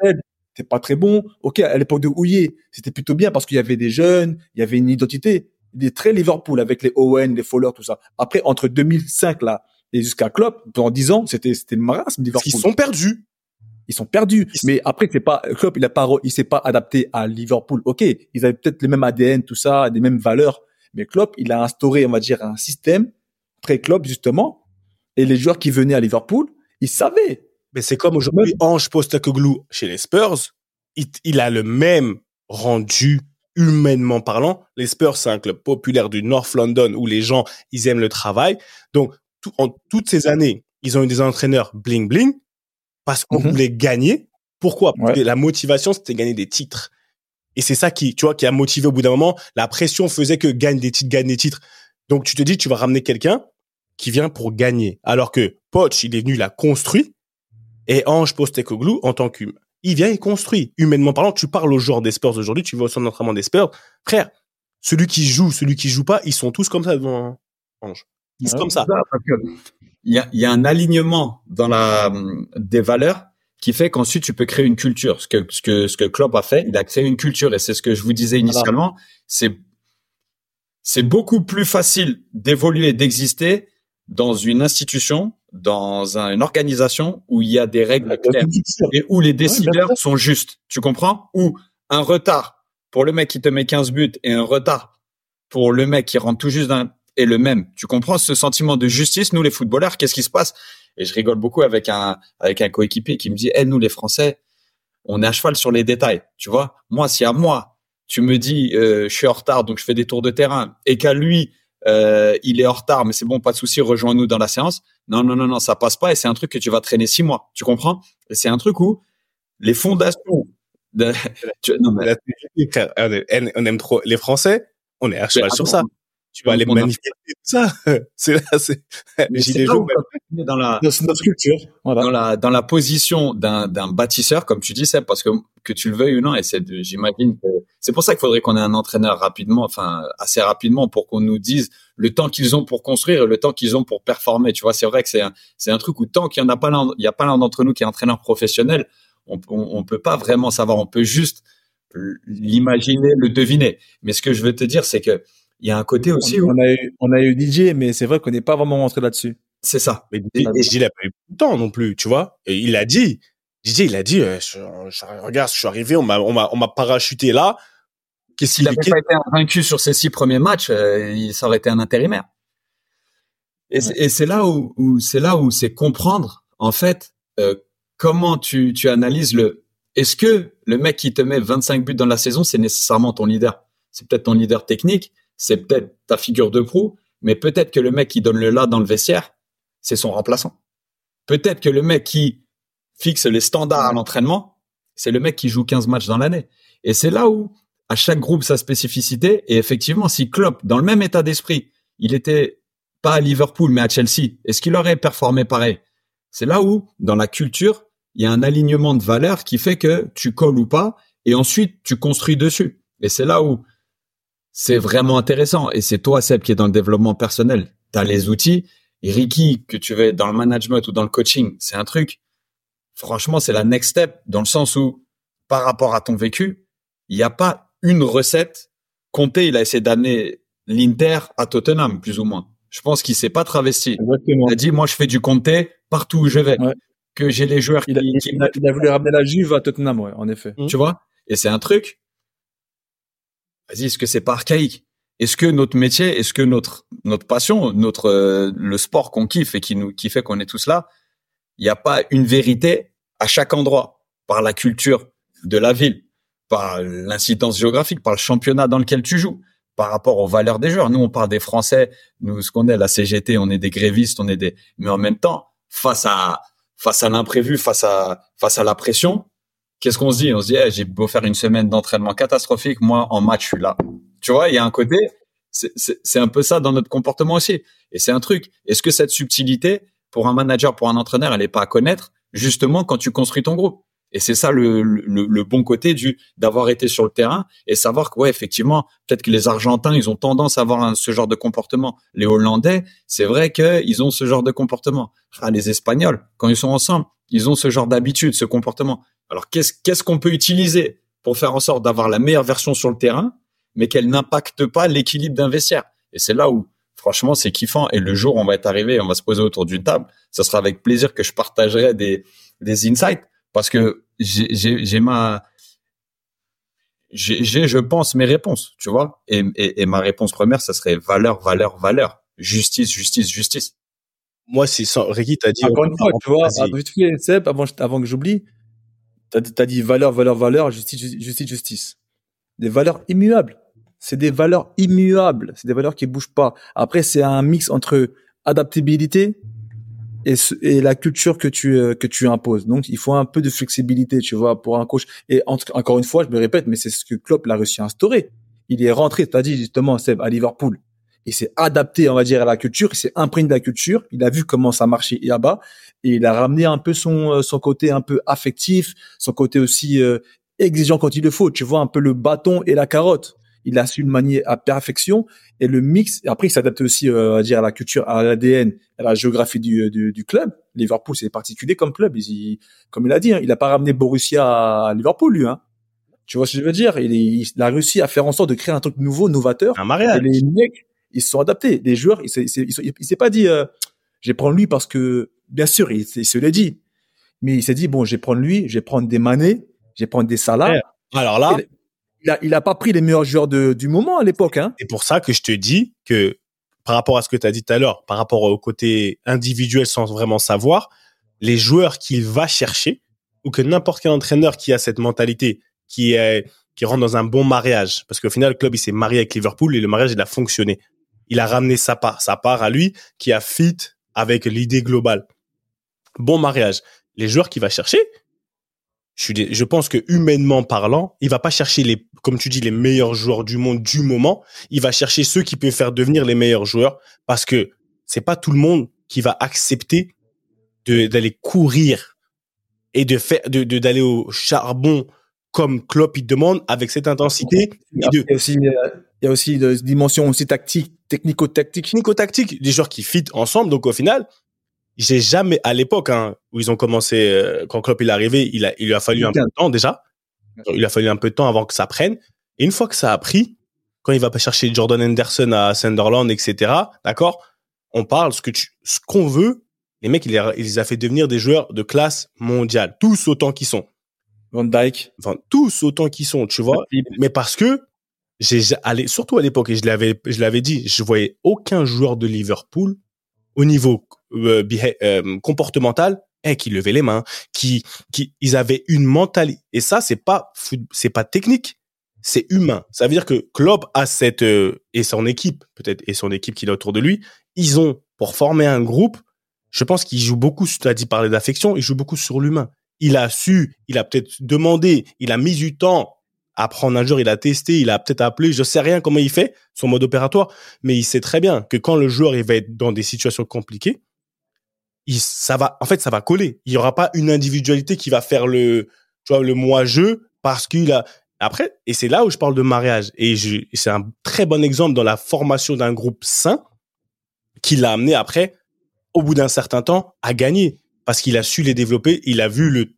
C'était pas très bon. Ok, à l'époque de Houillet, c'était plutôt bien parce qu'il y avait des jeunes, il y avait une identité. Il est très Liverpool avec les Owen, les Fowler, tout ça. Après, entre 2005 là et jusqu'à Klopp, pendant 10 ans, c'était c'était le marasme Liverpool. Ils sont perdus. Ils sont perdus. Mais après, c'est pas Klopp, il a pas, il s'est pas adapté à Liverpool. Ok, ils avaient peut-être les mêmes ADN, tout ça, les mêmes valeurs. Mais Klopp, il a instauré, on va dire, un système très Klopp justement. Et les joueurs qui venaient à Liverpool, ils savaient. Mais c'est comme aujourd'hui, Ange Postecoglou chez les Spurs, il, il, a le même rendu humainement parlant. Les Spurs, c'est un club populaire du North London où les gens, ils aiment le travail. Donc, tout, en toutes ces années, ils ont eu des entraîneurs bling bling parce qu'on Mhm. voulait gagner. Pourquoi? Parce Ouais. que la motivation, c'était gagner des titres. Et c'est ça qui, tu vois, qui a motivé au bout d'un moment. La pression faisait que gagne des titres, gagne des titres. Donc, tu te dis, tu vas ramener quelqu'un qui vient pour gagner. Alors que Poch, il est venu, il a construit. Et Ange Postecoglou, en tant qu'humain, il vient et construit. Humainement parlant, tu parles aux joueurs des Spurs aujourd'hui, tu vas au centre d'entraînement des Spurs. Frère, celui qui joue, celui qui joue pas, ils sont tous comme ça devant Ange. Tous Ouais. comme ça. Parce que Il y a, il y a un alignement dans la des valeurs qui fait qu'ensuite tu peux créer une culture. Ce que ce que ce que Klopp a fait, il a créé une culture et c'est ce que je vous disais initialement. C'est c'est beaucoup plus facile d'évoluer, d'exister dans une institution, dans un- une organisation où il y a des règles claires et où les décideurs sont justes. Tu comprends? Où un retard pour le mec qui te met 15 buts et un retard pour le mec qui rentre tout juste d'un est le même. Tu comprends ce sentiment de justice? Nous les footballeurs, qu'est-ce qui se passe? Et je rigole beaucoup avec un avec un coéquipier qui me dit "Eh nous les Français, on est à cheval sur les détails." Tu vois? Moi si à moi tu me dis euh, je suis en retard donc je fais des tours de terrain et qu'à lui euh, il est en retard mais c'est bon pas de souci rejoins-nous dans la séance. Non non non non, ça passe pas et c'est un truc que tu vas traîner six mois. Tu comprends? Et c'est un truc où les fondations de... <laughs> tu- non, mais- La CGT, frère, on aime- trop les Français, on est à cheval sur ça. Tu vas aller manifester tout ça. <laughs> C'est là, c'est <laughs> mais les c'est gilets jaunes. dans la C'est notre culture. Voilà. dans la dans la position d'un d'un bâtisseur comme tu dis c'est parce que que tu le veuilles ou non et c'est j'imagine que c'est pour ça qu'il faudrait qu'on ait un entraîneur rapidement enfin assez rapidement pour qu'on nous dise le temps qu'ils ont pour construire et le temps qu'ils ont pour performer tu vois c'est vrai que c'est un c'est un truc où tant qu'il y en a pas l'un il y a pas l'un d'entre nous qui est entraîneur professionnel on, on on peut pas vraiment savoir on peut juste l'imaginer le deviner mais ce que je veux te dire c'est que il y a un côté aussi où On a eu, on a eu DJ, mais c'est vrai qu'on n'est pas vraiment rentré là-dessus. c'est ça Mais DJ, DJ, il a pas eu de temps non plus, tu vois. Et il a dit, DJ, il a dit, euh, je, je- regarde, je suis arrivé, on m'a, on m'a, on m'a parachuté là. Qu'est-ce S'il n'avait pas été vaincu sur ses six premiers matchs, euh, il ça aurait été un intérimaire. Et c'est- et c'est là où, où c'est là où c'est comprendre en fait euh, comment tu, tu analyses le. Est-ce que le mec qui te met 25 buts dans la saison, c'est nécessairement ton leader? C'est peut-être ton leader technique, c'est peut-être ta figure de proue, mais peut-être que le mec qui donne le là dans le vestiaire, c'est son remplaçant. Peut-être que le mec qui fixe les standards à l'entraînement, c'est le mec qui joue 15 matchs dans l'année. Et c'est là où à chaque groupe sa spécificité. Et effectivement, si Klopp, dans le même état d'esprit, il était pas à Liverpool, mais à Chelsea, est-ce qu'il aurait performé pareil? C'est là où, dans la culture, il y a un alignement de valeurs qui fait que tu colles ou pas, et ensuite tu construis dessus. Et c'est là où c'est vraiment intéressant. Et c'est toi, Seb, qui est dans le développement personnel. Tu as les outils. Et Ricky, que tu veux dans le management ou dans le coaching, c'est un truc. Franchement, c'est la next step dans le sens où, par rapport à ton vécu, il n'y a pas une recette. Conte, il a essayé d'amener l'Inter à Tottenham, plus ou moins. Je pense qu'il s'est pas travesti. Exactement. Il a dit, moi, je fais du Conte partout où je vais. Ouais. Que j'ai les joueurs Il a, qui, il, qui- a, il a voulu ramener la Juve à Tottenham, ouais, en effet. tu vois? Et c'est un truc. Vas-y, est-ce que c'est pas archaïque? Est-ce que notre métier, est-ce que notre notre passion, notre euh, le sport qu'on kiffe et qui nous qui fait qu'on est tous là, il n'y a pas une vérité à chaque endroit par la culture de la ville, par l'incidence géographique, par le championnat dans lequel tu joues, par rapport aux valeurs des joueurs. Nous, on parle des Français, nous ce qu'on est la CGT, on est des grévistes, on est des mais en même temps, face à face à l'imprévu, face à face à la pression, qu'est-ce qu'on se dit? On se dit, Eh, j'ai beau faire une semaine d'entraînement catastrophique, moi en match, je suis là. Tu vois, il y a un côté, c'est- un peu ça dans notre comportement aussi. Et c'est un truc. Est-ce que cette subtilité, pour un manager, pour un entraîneur, elle n'est pas à connaître justement quand tu construis ton groupe? Et c'est ça le, le, le bon côté du d'avoir été sur le terrain et savoir que ouais, effectivement, peut-être que les Argentins, ils ont tendance à avoir ce genre de comportement. Les Hollandais, c'est vrai qu'ils ont ce genre de comportement. Ah, les Espagnols, quand ils sont ensemble, ils ont ce genre d'habitude, ce comportement. Alors qu'est-ce qu'est-ce qu'on peut utiliser pour faire en sorte d'avoir la meilleure version sur le terrain, mais qu'elle n'impacte pas l'équilibre d'un vestiaire? Et c'est là où, franchement, c'est kiffant. Et le jour où on va être arrivé, on va se poser autour d'une table, ça sera avec plaisir que je partagerai des des insights parce que j'ai ma j'ai, je pense, mes réponses, tu vois. Et, et, et ma réponse première, ça serait valeur, valeur, valeur. Justice, justice, justice. Moi, c'est sans, Ricky, t'as dit. Encore une fois, tu vois, ah, vite fait, Seb, avant, avant que j'oublie, t'as as dit valeur, valeur, valeur, justice, ju- justice, justice. Des valeurs immuables. C'est des valeurs immuables. C'est des valeurs qui bougent pas. Après, c'est un mix entre adaptabilité et, ce- et la culture que tu, euh, que tu imposes. Donc, il faut un peu de flexibilité, tu vois, pour un coach. Et en- encore une fois, je me répète, mais c'est ce que Klopp l'a réussi à instaurer. Il est rentré, t'as dit justement, Seb, à Liverpool. Il s'est adapté, on va dire, à la culture. Il s'est imprégné de la culture. Il a vu comment ça marchait là-bas. Et il a ramené un peu son, euh, son côté un peu affectif, son côté aussi euh, exigeant quand il le faut. Tu vois, un peu le bâton et la carotte. Il a su le manier à perfection. Et le mix, après, il s'adapte aussi, euh, va dire, à la culture, à l'ADN, à la géographie du, du, du club. Liverpool, c'est particulier comme club. Il, comme il a dit, hein, il a pas ramené Borussia à Liverpool, lui. Hein. Tu vois ce que je veux dire? Il, il a réussi à faire en sorte de créer un truc nouveau, novateur. Un mariage. Et les mecs, ils se sont adaptés. Les joueurs, ils, ils, s'est- pas dit, euh, je vais prendre lui parce que, bien sûr, il, il se l'est dit. Mais il s'est dit, bon, je vais prendre lui, je vais prendre des Mané, je vais prendre des Salah. Ouais. Alors là, Il a, il a pas pris les meilleurs joueurs de, du moment à l'époque, hein. c'est pour ça que je te dis que par rapport à ce que tu as dit tout à l'heure, par rapport au côté individuel sans vraiment savoir, les joueurs qu'il va chercher ou que n'importe quel entraîneur qui a cette mentalité, qui est qui rentre dans un bon mariage, parce qu'au final, le club il s'est marié avec Liverpool et le mariage il a fonctionné. Il a ramené sa part, sa part à lui qui a fit avec l'idée globale. Bon mariage. Les joueurs qu'il va chercher, je, suis dé- je pense que humainement parlant, il va pas chercher les, comme tu dis, les meilleurs joueurs du monde du moment. Il va chercher ceux qui peuvent faire devenir les meilleurs joueurs parce que c'est pas tout le monde qui va accepter d'aller courir et de faire de d'aller au charbon comme Klopp il demande avec cette intensité et de Il y a aussi, euh, il y a aussi une dimension aussi tactique, technico-tactique. technico-tactique, des joueurs qui fit ensemble. Donc au final, j'ai jamais à l'époque hein, où ils ont commencé euh, quand Klopp il est arrivé, il a il lui a fallu un peu de temps déjà. Il a fallu un peu de temps avant que ça prenne. Et une fois que ça a pris, quand il va pas chercher Jordan Henderson à Sunderland, etc. D'accord, on parle ce que tu, ce qu'on veut. Les mecs, il les, a- il les a fait devenir des joueurs de classe mondiale, tous autant qu'ils sont. Van Dyke. Enfin, tous autant qu'ils sont, tu vois mais parce que j'ai ja- allé surtout à l'époque et je l'avais je l'avais dit je voyais aucun joueur de Liverpool au niveau euh, euh, comportemental eh, qui levait les mains qui qui ils avaient une mentalité et ça c'est pas c'est pas technique c'est humain. Ça veut dire que Klopp a cette euh, et son équipe peut-être et son équipe qu'il a autour de lui ils ont pour former un groupe je pense qu'il joue beaucoup tu as dit parler d'affection il joue beaucoup sur l'humain. Il a su, il a peut-être demandé, il a mis du temps à prendre un joueur, il a testé, il a peut-être appelé, je sais rien comment il fait, son mode opératoire, mais il sait très bien que quand le joueur il va être dans des situations compliquées, il, ça va, en fait, ça va coller. Il y aura pas une individualité qui va faire le, tu vois, le moi-jeu parce qu'il a, Après, et c'est là où je parle de mariage. Et c'est un très bon exemple dans la formation d'un groupe sain qui l'a amené après, au bout d'un certain temps, à gagner. Parce qu'il a su les développer, il a vu le,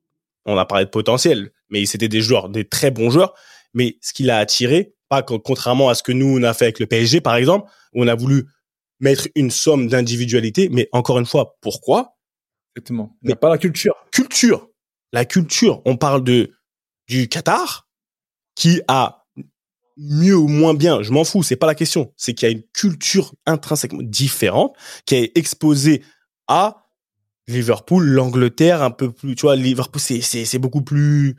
on a parlé de potentiel, mais c'était des joueurs, des très bons joueurs. Mais ce qu'il a attiré, pas co- contrairement à ce que nous, on a fait avec le PSG, par exemple, où on a voulu mettre une somme d'individualité, mais encore une fois, pourquoi? Exactement. Il n'y a pas la culture. culture. La culture, on parle de du Qatar qui a mieux ou moins bien, je m'en fous, c'est pas la question. C'est qu'il y a une culture intrinsèquement différente qui est exposée à Liverpool, l'Angleterre, un peu plus, tu vois, Liverpool, c'est, c'est, c'est beaucoup plus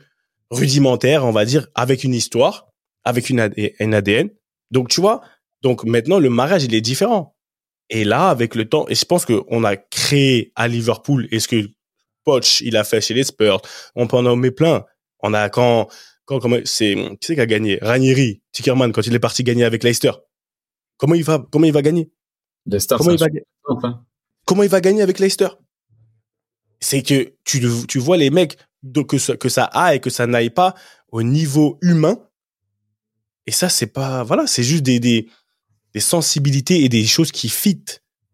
rudimentaire, on va dire, avec une histoire, avec une, AD un ADN. Donc, tu vois, donc maintenant, le mariage, il est différent. Et là, avec le temps, et je pense qu'on a créé à Liverpool, et ce que Poch, il a fait chez les Spurs, on peut en nommer plein. On a quand, quand, comment, c'est, qui c'est qui a gagné? Ranieri, Tickerman, quand il est parti gagner avec Leicester. Comment il va, comment il va gagner? Leicester, Comment il va, hein. comment il va gagner avec Leicester? C'est que tu, tu vois les mecs donc que ça, que ça aille et que ça n'aille pas au niveau humain. Et ça, c'est pas voilà, c'est juste des, des des sensibilités et des choses qui fit.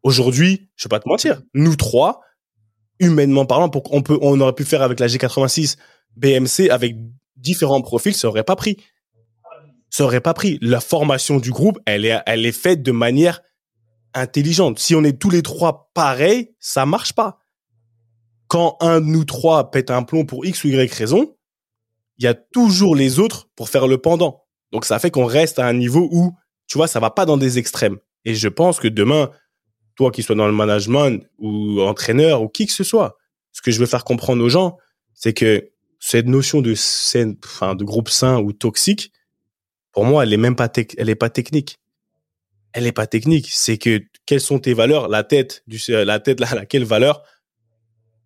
Aujourd'hui, je vais pas te mentir, nous trois, humainement parlant, pour qu'on peut, on aurait pu faire avec la G86 BMC avec différents profils, ça aurait pas pris. Ça aurait pas pris. La formation du groupe, elle est, elle est faite de manière intelligente. Si on est tous les trois pareils, ça marche pas. Quand un de nous trois pète un plomb pour X ou Y raison, il y a toujours les autres pour faire le pendant. Donc ça fait qu'on reste à un niveau où, tu vois, ça va pas dans des extrêmes. Et je pense que demain, toi qui sois dans le management ou entraîneur ou qui que ce soit, ce que je veux faire comprendre aux gens, c'est que cette notion de scène, enfin, de groupe sain ou toxique, pour moi, elle est même pas, elle est pas technique. Elle est pas technique. C'est que quelles sont tes valeurs, la tête du, la tête là, <laughs> laquelle valeur?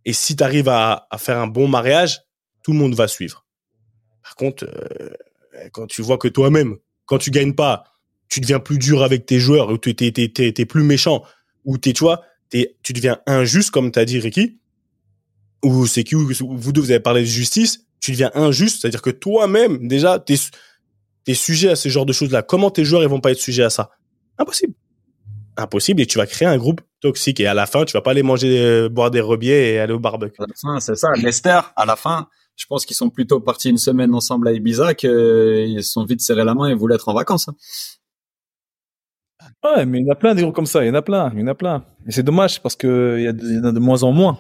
Et si tu arrives à, à faire un bon mariage, tout le monde va suivre. Par contre, euh, quand tu vois que toi-même, quand tu gagnes pas, tu deviens plus dur avec tes joueurs, ou tu t'es plus méchant, ou t'es, tu vois, t'es, tu deviens injuste, comme t'as dit, Ricky, ou c'est que vous deux, vous avez parlé de justice, tu deviens injuste, c'est-à-dire que toi-même, déjà, t'es, t'es sujet à ce genre de choses-là. Comment tes joueurs, ils vont pas être sujets à ça? Impossible. Impossible, et tu vas créer un groupe toxique, et à la fin, tu vas pas aller manger, euh, boire des rebiers et aller au barbecue. C'est ça. Leicester, à la fin, je pense qu'ils sont plutôt partis une semaine ensemble à Ibiza qu'ils se sont vite serré la main et voulaient être en vacances. Ouais, mais il y en a plein des groupes comme ça. Il y en a plein. Il y en a plein. Et c'est dommage parce que il y, en a de moins en moins.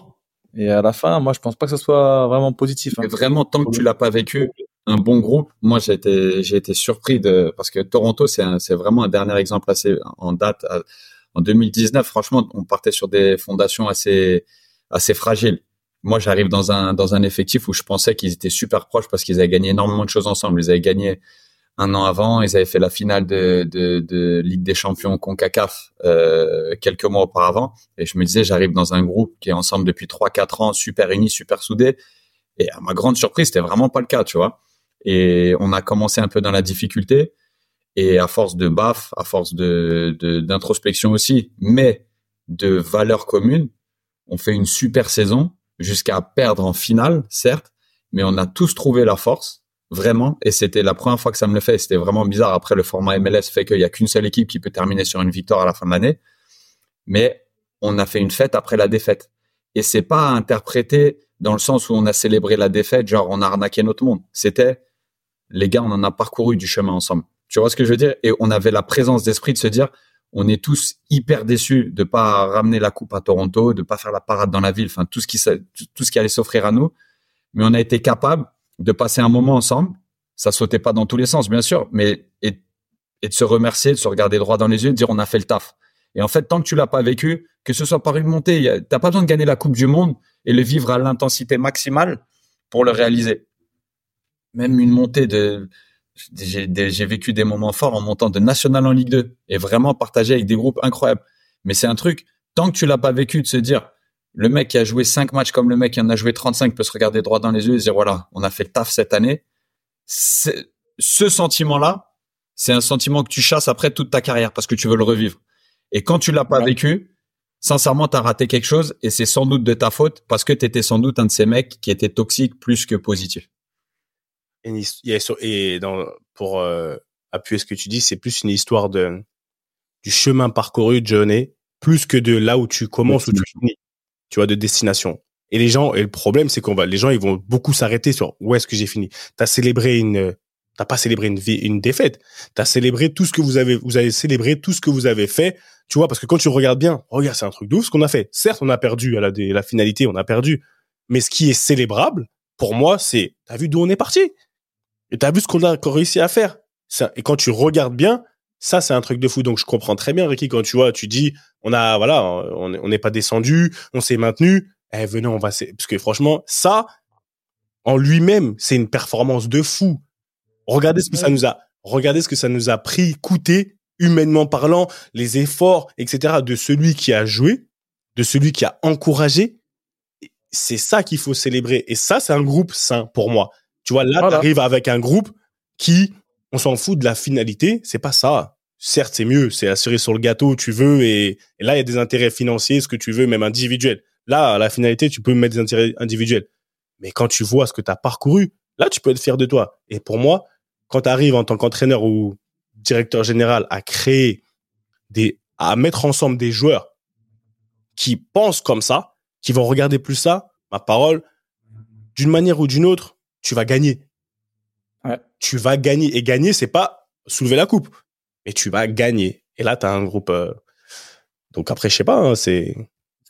Et à la fin, moi, je pense pas que ce soit vraiment positif. hein. Vraiment, tant que tu l'as pas vécu, un bon groupe, moi j'ai été, j'ai été surpris de parce que Toronto, c'est c'est vraiment un dernier exemple assez en date. En 2019, franchement, on partait sur des fondations assez assez fragiles. Moi, j'arrive dans un dans un effectif où je pensais qu'ils étaient super proches parce qu'ils avaient gagné énormément de choses ensemble. Ils avaient gagné un an avant, ils avaient fait la finale de de, de Ligue des Champions Concacaf euh, quelques mois auparavant. Et je me disais, j'arrive dans un groupe qui est ensemble depuis 3-4 ans, super unis, super soudés. Et à ma grande surprise, c'était vraiment pas le cas, tu vois. Et on a commencé un peu dans la difficulté. Et à force de baf, à force de- d'introspection aussi, mais de valeurs communes, on fait une super saison jusqu'à perdre en finale, certes, mais on a tous trouvé la force, vraiment. Et c'était la première fois que ça me le fait. C'était vraiment bizarre. Après, le format MLS fait qu'il y a qu'une seule équipe qui peut terminer sur une victoire à la fin de l'année. Mais on a fait une fête après la défaite. Et c'est pas interprété dans le sens où on a célébré la défaite, genre on a arnaqué notre monde. C'était, les gars, on en a parcouru du chemin ensemble. Tu vois ce que je veux dire? Et on avait la présence d'esprit de se dire, on est tous hyper déçus de pas ramener la coupe à Toronto, de pas faire la parade dans la ville, enfin tout ce qui tout ce qui allait s'offrir à nous, mais on a été capable de passer un moment ensemble. Ça sautait pas dans tous les sens, bien sûr, mais et, de se remercier, de se regarder droit dans les yeux, de dire on a fait le taf. Et en fait, tant que tu l'as pas vécu, que ce soit par une montée, t'as pas besoin de gagner la Coupe du Monde et le vivre à l'intensité maximale pour le réaliser. Même une montée de, j'ai vécu des moments forts en montant de national en Ligue 2 et vraiment partagé avec des groupes incroyables. Mais c'est un truc, tant que tu l'as pas vécu, de se dire, le mec qui a joué 5 matchs comme le mec qui en a joué 35 peut se regarder droit dans les yeux et se dire, voilà, on a fait le taf cette année. Ce sentiment-là, c'est un sentiment que tu chasses après toute ta carrière parce que tu veux le revivre. Et quand tu l'as pas vécu, sincèrement, tu as raté quelque chose et c'est sans doute de ta faute parce que tu étais sans doute un de ces mecs qui était toxique plus que positif. et dans, pour euh, appuyer ce que tu dis, c'est plus une histoire de du chemin parcouru de journée, plus que de là où tu commences ou tu finis, tu vois, de destination. Et les gens, et le problème, c'est qu'on va, les gens, ils vont beaucoup s'arrêter sur où est-ce que j'ai fini. T'as célébré une, t'as pas célébré une, vie- une défaite. T'as célébré tout ce que vous avez, vous avez célébré tout ce que vous avez fait. Tu vois, parce que quand tu regardes bien, regarde, c'est un truc de ce qu'on a fait. Certes, on a perdu à la, la finalité, on a perdu. Mais ce qui est célébrable, pour moi, c'est, t'as vu d'où on est parti? Et t'as vu ce qu'on a réussi à faire? Et quand tu regardes bien, ça, c'est un truc de fou. Donc, je comprends très bien, Ricky, quand tu vois, tu dis, on a, voilà, on n'est pas descendu, on s'est maintenu. Eh, venez, on va, parce que franchement, ça, en lui-même, c'est une performance de fou. Regardez ce que ça nous a, regardez ce que ça nous a pris, coûté, humainement parlant, les efforts, etc., de celui qui a joué, de celui qui a encouragé. C'est ça qu'il faut célébrer. Et ça, c'est un groupe sain pour moi. Tu vois, là, Voilà. t'arrives avec un groupe qui, on s'en fout de la finalité. C'est pas ça. Certes, c'est mieux. C'est cerise sur le gâteau, tu veux. Et, là, il y a des intérêts financiers, ce que tu veux, même individuels. Là, la finalité, tu peux mettre des intérêts individuels. Mais quand tu vois ce que tu as parcouru, là, tu peux être fier de toi. Et pour moi, quand tu arrives en tant qu'entraîneur ou directeur général à créer des, à mettre ensemble des joueurs qui pensent comme ça, qui vont regarder plus ça, ma parole, d'une manière ou d'une autre, tu vas gagner. Ouais. Tu vas gagner. Et gagner, c'est pas soulever la coupe. Mais tu vas gagner. Et là, tu as un groupe. euh, Donc après, je sais pas, hein, c'est.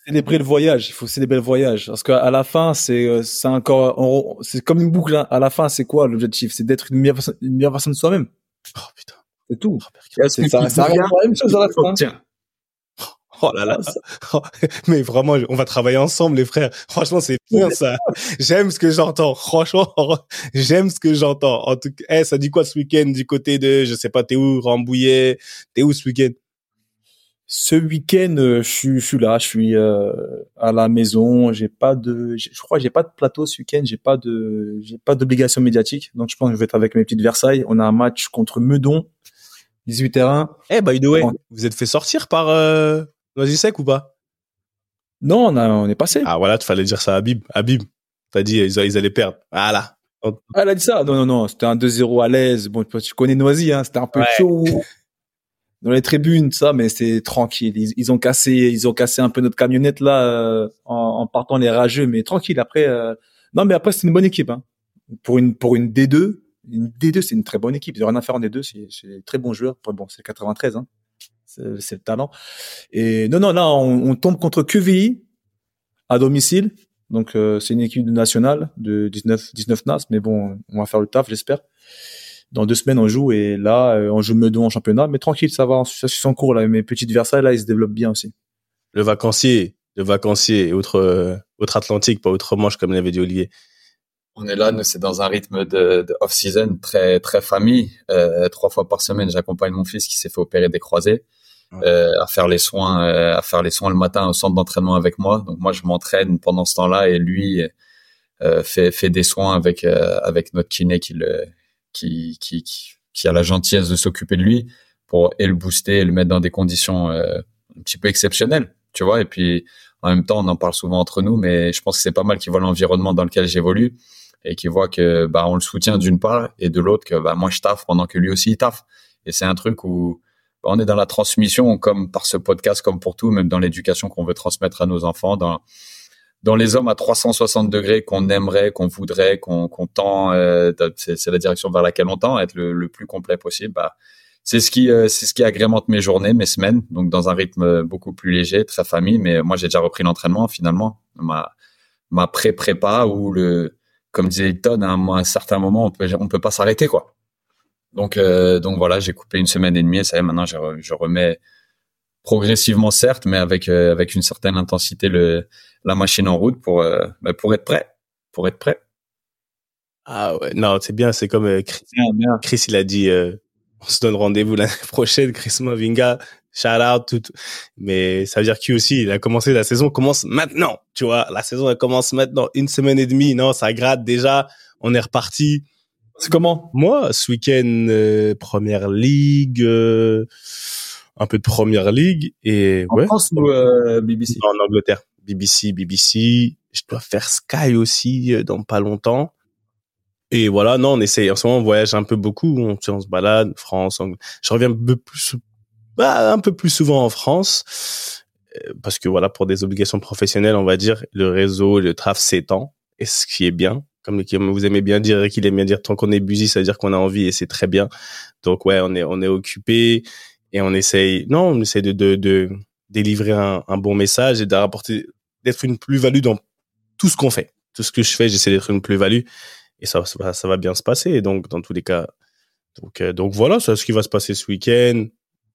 célébrer le voyage. Il faut célébrer le voyage parce qu'à à la fin, c'est euh, c'est encore c'est comme une boucle. hein. À la fin, c'est quoi l'objectif? C'est d'être une meilleure personne, une meilleure personne de soi-même. Oh putain. C'est tout. Oh, C'est ça. Ça revient à la même chose à la fin. Tiens, Oh là là. <laughs> Mais vraiment, on va travailler ensemble, les frères. Franchement, c'est bien ça. J'aime ce que j'entends. Franchement, <laughs> j'aime ce que j'entends. En tout cas, eh, ça dit quoi ce week-end du côté de, je sais pas, t'es où, Rambouillet? T'es où ce week-end? Ce week-end, euh, je suis, je suis là, je suis euh, à la maison. J'ai pas de, je crois, que j'ai pas de plateau ce week-end. J'ai pas de, j'ai pas d'obligation médiatique. Donc je pense que je vais être avec mes petites Versailles. On a un match contre Meudon, 18 terrain. Eh, by the way, vous êtes fait sortir par euh, Noisy-Sec ou pas? Non, on, a, on est passé. Ah voilà, tu fallait dire ça à Habib. Habib, t'as dit ils, ils allaient perdre. Voilà. Ah, elle a dit ça? Non, non, non. C'était un 2-0 à l'aise. Bon, tu connais Noisy, hein. C'était un peu Ouais. chaud dans les tribunes, ça, mais c'est tranquille. Ils, ils ont cassé, ils ont cassé un peu notre camionnette là euh, en, en partant les rageux, mais tranquille. Après, euh, non, mais après c'est une bonne équipe. Hein. Pour une pour une D2, une D2 c'est une très bonne équipe. Ils ont rien à faire en D2, c'est c'est des très bons joueurs. Après, bon, c'est 93, hein. C'est le talent. Et non, non, là on, on tombe contre QVI à domicile. Donc euh, c'est une équipe nationale de 19 19 NAS, mais bon, on va faire le taf, j'espère. Dans deux semaines, on joue et là, euh, on joue Meudon en championnat, mais tranquille, ça va, ça suit son cours là. Mes petites Versailles là, ils se développent bien aussi. Le vacancier, le vacancier et autre, euh, autre Atlantique, pas autre manche comme l'avait dit Olivier. On est là, nous, c'est dans un rythme de, de off-season très très famille. Euh, trois fois par semaine, j'accompagne mon fils qui s'est fait opérer des croisés. Euh, à faire les soins, euh, à faire les soins le matin au centre d'entraînement avec moi. Donc moi, je m'entraîne pendant ce temps-là et lui euh, fait fait des soins avec euh, avec notre kiné qui le qui qui qui, a la gentillesse de s'occuper de lui pour et le booster et le mettre dans des conditions euh, un petit peu exceptionnelles, tu vois. Et puis en même temps, on en parle souvent entre nous, mais je pense que c'est pas mal qu'il voit l'environnement dans lequel j'évolue et qu'il voit que bah on le soutient d'une part et de l'autre que bah moi je taffe pendant que lui aussi il taffe. Et c'est un truc où on est dans la transmission comme par ce podcast comme pour tout, même dans l'éducation qu'on veut transmettre à nos enfants, dans dans les hommes à 360 degrés qu'on aimerait, qu'on voudrait, qu'on qu'on tend, euh, c'est la direction vers laquelle on tend, être le, le plus complet possible. Bah, c'est ce qui euh, c'est ce qui agrémente mes journées, mes semaines, donc dans un rythme beaucoup plus léger, très famille. Mais moi j'ai déjà repris l'entraînement finalement, ma ma pré prépa ou le comme disait Hilton, à un, à un certain moment on peut on peut pas s'arrêter quoi. Donc euh, donc voilà, j'ai coupé une semaine et demie et ça y est maintenant je, re- je remets progressivement certes, mais avec euh, avec une certaine intensité le la machine en route pour euh, bah, pour être prêt, pour être prêt. Ah ouais, non, c'est bien, c'est comme euh, Chris, Bien, bien. Chris, il a dit, euh, on se donne rendez-vous l'année <laughs> prochaine, Chris Mavinga, shout out, tout. Mais ça veut dire qu'il aussi, il a commencé, la saison commence maintenant, tu vois, la saison, elle commence maintenant, une semaine et demie, non, ça gratte déjà, on est reparti. C'est comment? Moi, ce week-end, euh, première ligue, euh, un peu de première ligue, et En ouais, France ou euh, BBC en Angleterre, BBC, BBC, je dois faire Sky aussi euh, dans pas longtemps. Et voilà, non, on essaye. En ce moment, on voyage un peu beaucoup. On, se balade, France. Ang- Je reviens un peu plus, bah, un peu plus souvent en France. euh, Parce que voilà, pour des obligations professionnelles, on va dire, le réseau, le traf s'étend. Et ce qui est bien. Comme, vous aimez bien dire, qu'il aime bien dire, tant qu'on est busy, ça veut dire qu'on a envie et c'est très bien. Donc ouais, on est, on est occupé et on essaye, non, on essaie de, de, de délivrer un, bon message et de rapporter, d'être une plus-value dans tout ce qu'on fait. Tout ce que je fais, j'essaie d'être une plus-value et ça, ça, va, bien se passer. Donc, dans tous les cas, donc, euh, donc voilà, c'est ce qui va se passer ce week-end.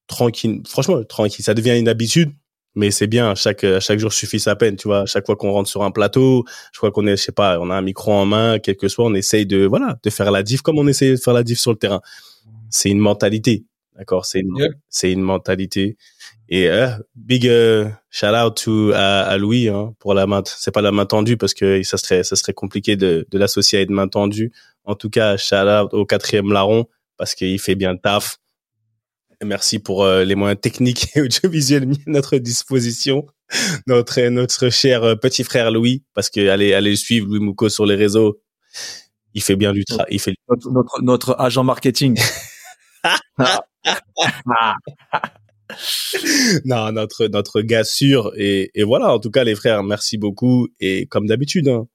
Tranquille, franchement, tranquille. Ça devient une habitude, mais c'est bien. Chaque, à chaque jour suffit sa peine, tu vois. Chaque fois qu'on rentre sur un plateau, je crois qu'on est, je sais pas, on a un micro en main, quel que soit, on essaye de, voilà, de faire la diff comme on essaye de faire la diff sur le terrain. C'est une mentalité. D'accord? C'est une, c'est une mentalité. Et euh, big euh, shout out to à, à Louis hein, pour la main. C'est pas la main tendue parce que ça serait ça serait compliqué de, de l'associer à une main tendue. En tout cas, shout out au quatrième larron parce qu'il fait bien le taf. Merci pour euh, les moyens techniques et <laughs> audiovisuels mis à notre disposition. <laughs> Notre notre cher euh, petit frère Louis parce que allez allez le suivre Louis Mouko sur les réseaux. Il fait bien du travail. Il fait Notre, notre, notre agent marketing. <laughs> non, notre notre gars sûr et, et voilà. En tout cas, les frères, merci beaucoup et comme d'habitude, hein,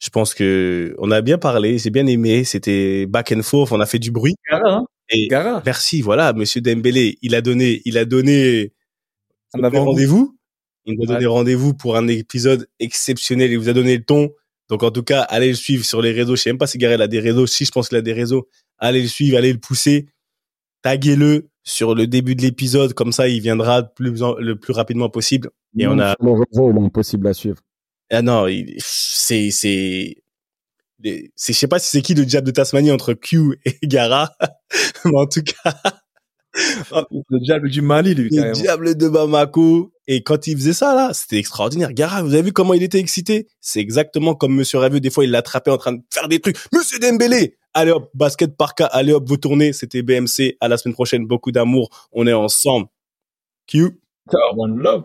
je pense que on a bien parlé, j'ai bien aimé. C'était back and forth, on a fait du bruit. Hein Et Gara. merci, voilà, Monsieur Dembélé, il a donné, il a donné Un rendez-vous. Il nous a donné Ouais. rendez-vous pour un épisode exceptionnel. Il vous a donné le ton. Donc en tout cas, allez le suivre sur les réseaux. Je sais même pas si Garel a des réseaux. Si je pense qu'il a des réseaux, allez le suivre, allez le pousser, taguez-le sur le début de l'épisode. Comme ça, il viendra plus en- le plus rapidement possible. Et on a Sur les réseaux, il est impossible à suivre. ah non, c'est c'est les- c'est je sais pas si c'est qui le diable de Tasmanie entre Q et <laughs> Gara, mais en tout cas <laughs> Le diable du Mali, lui, le diable de Bamako. Et quand il faisait ça là, c'était extraordinaire. Gara, vous avez vu comment il était excité? C'est exactement comme Monsieur Ravieux. Des fois, il l'attrapait en train de faire des trucs. Monsieur Dembélé, allez hop, basket par cas, allez hop, vous tournez. C'était BMC. À la semaine prochaine, beaucoup d'amour. On est ensemble. Q. One love.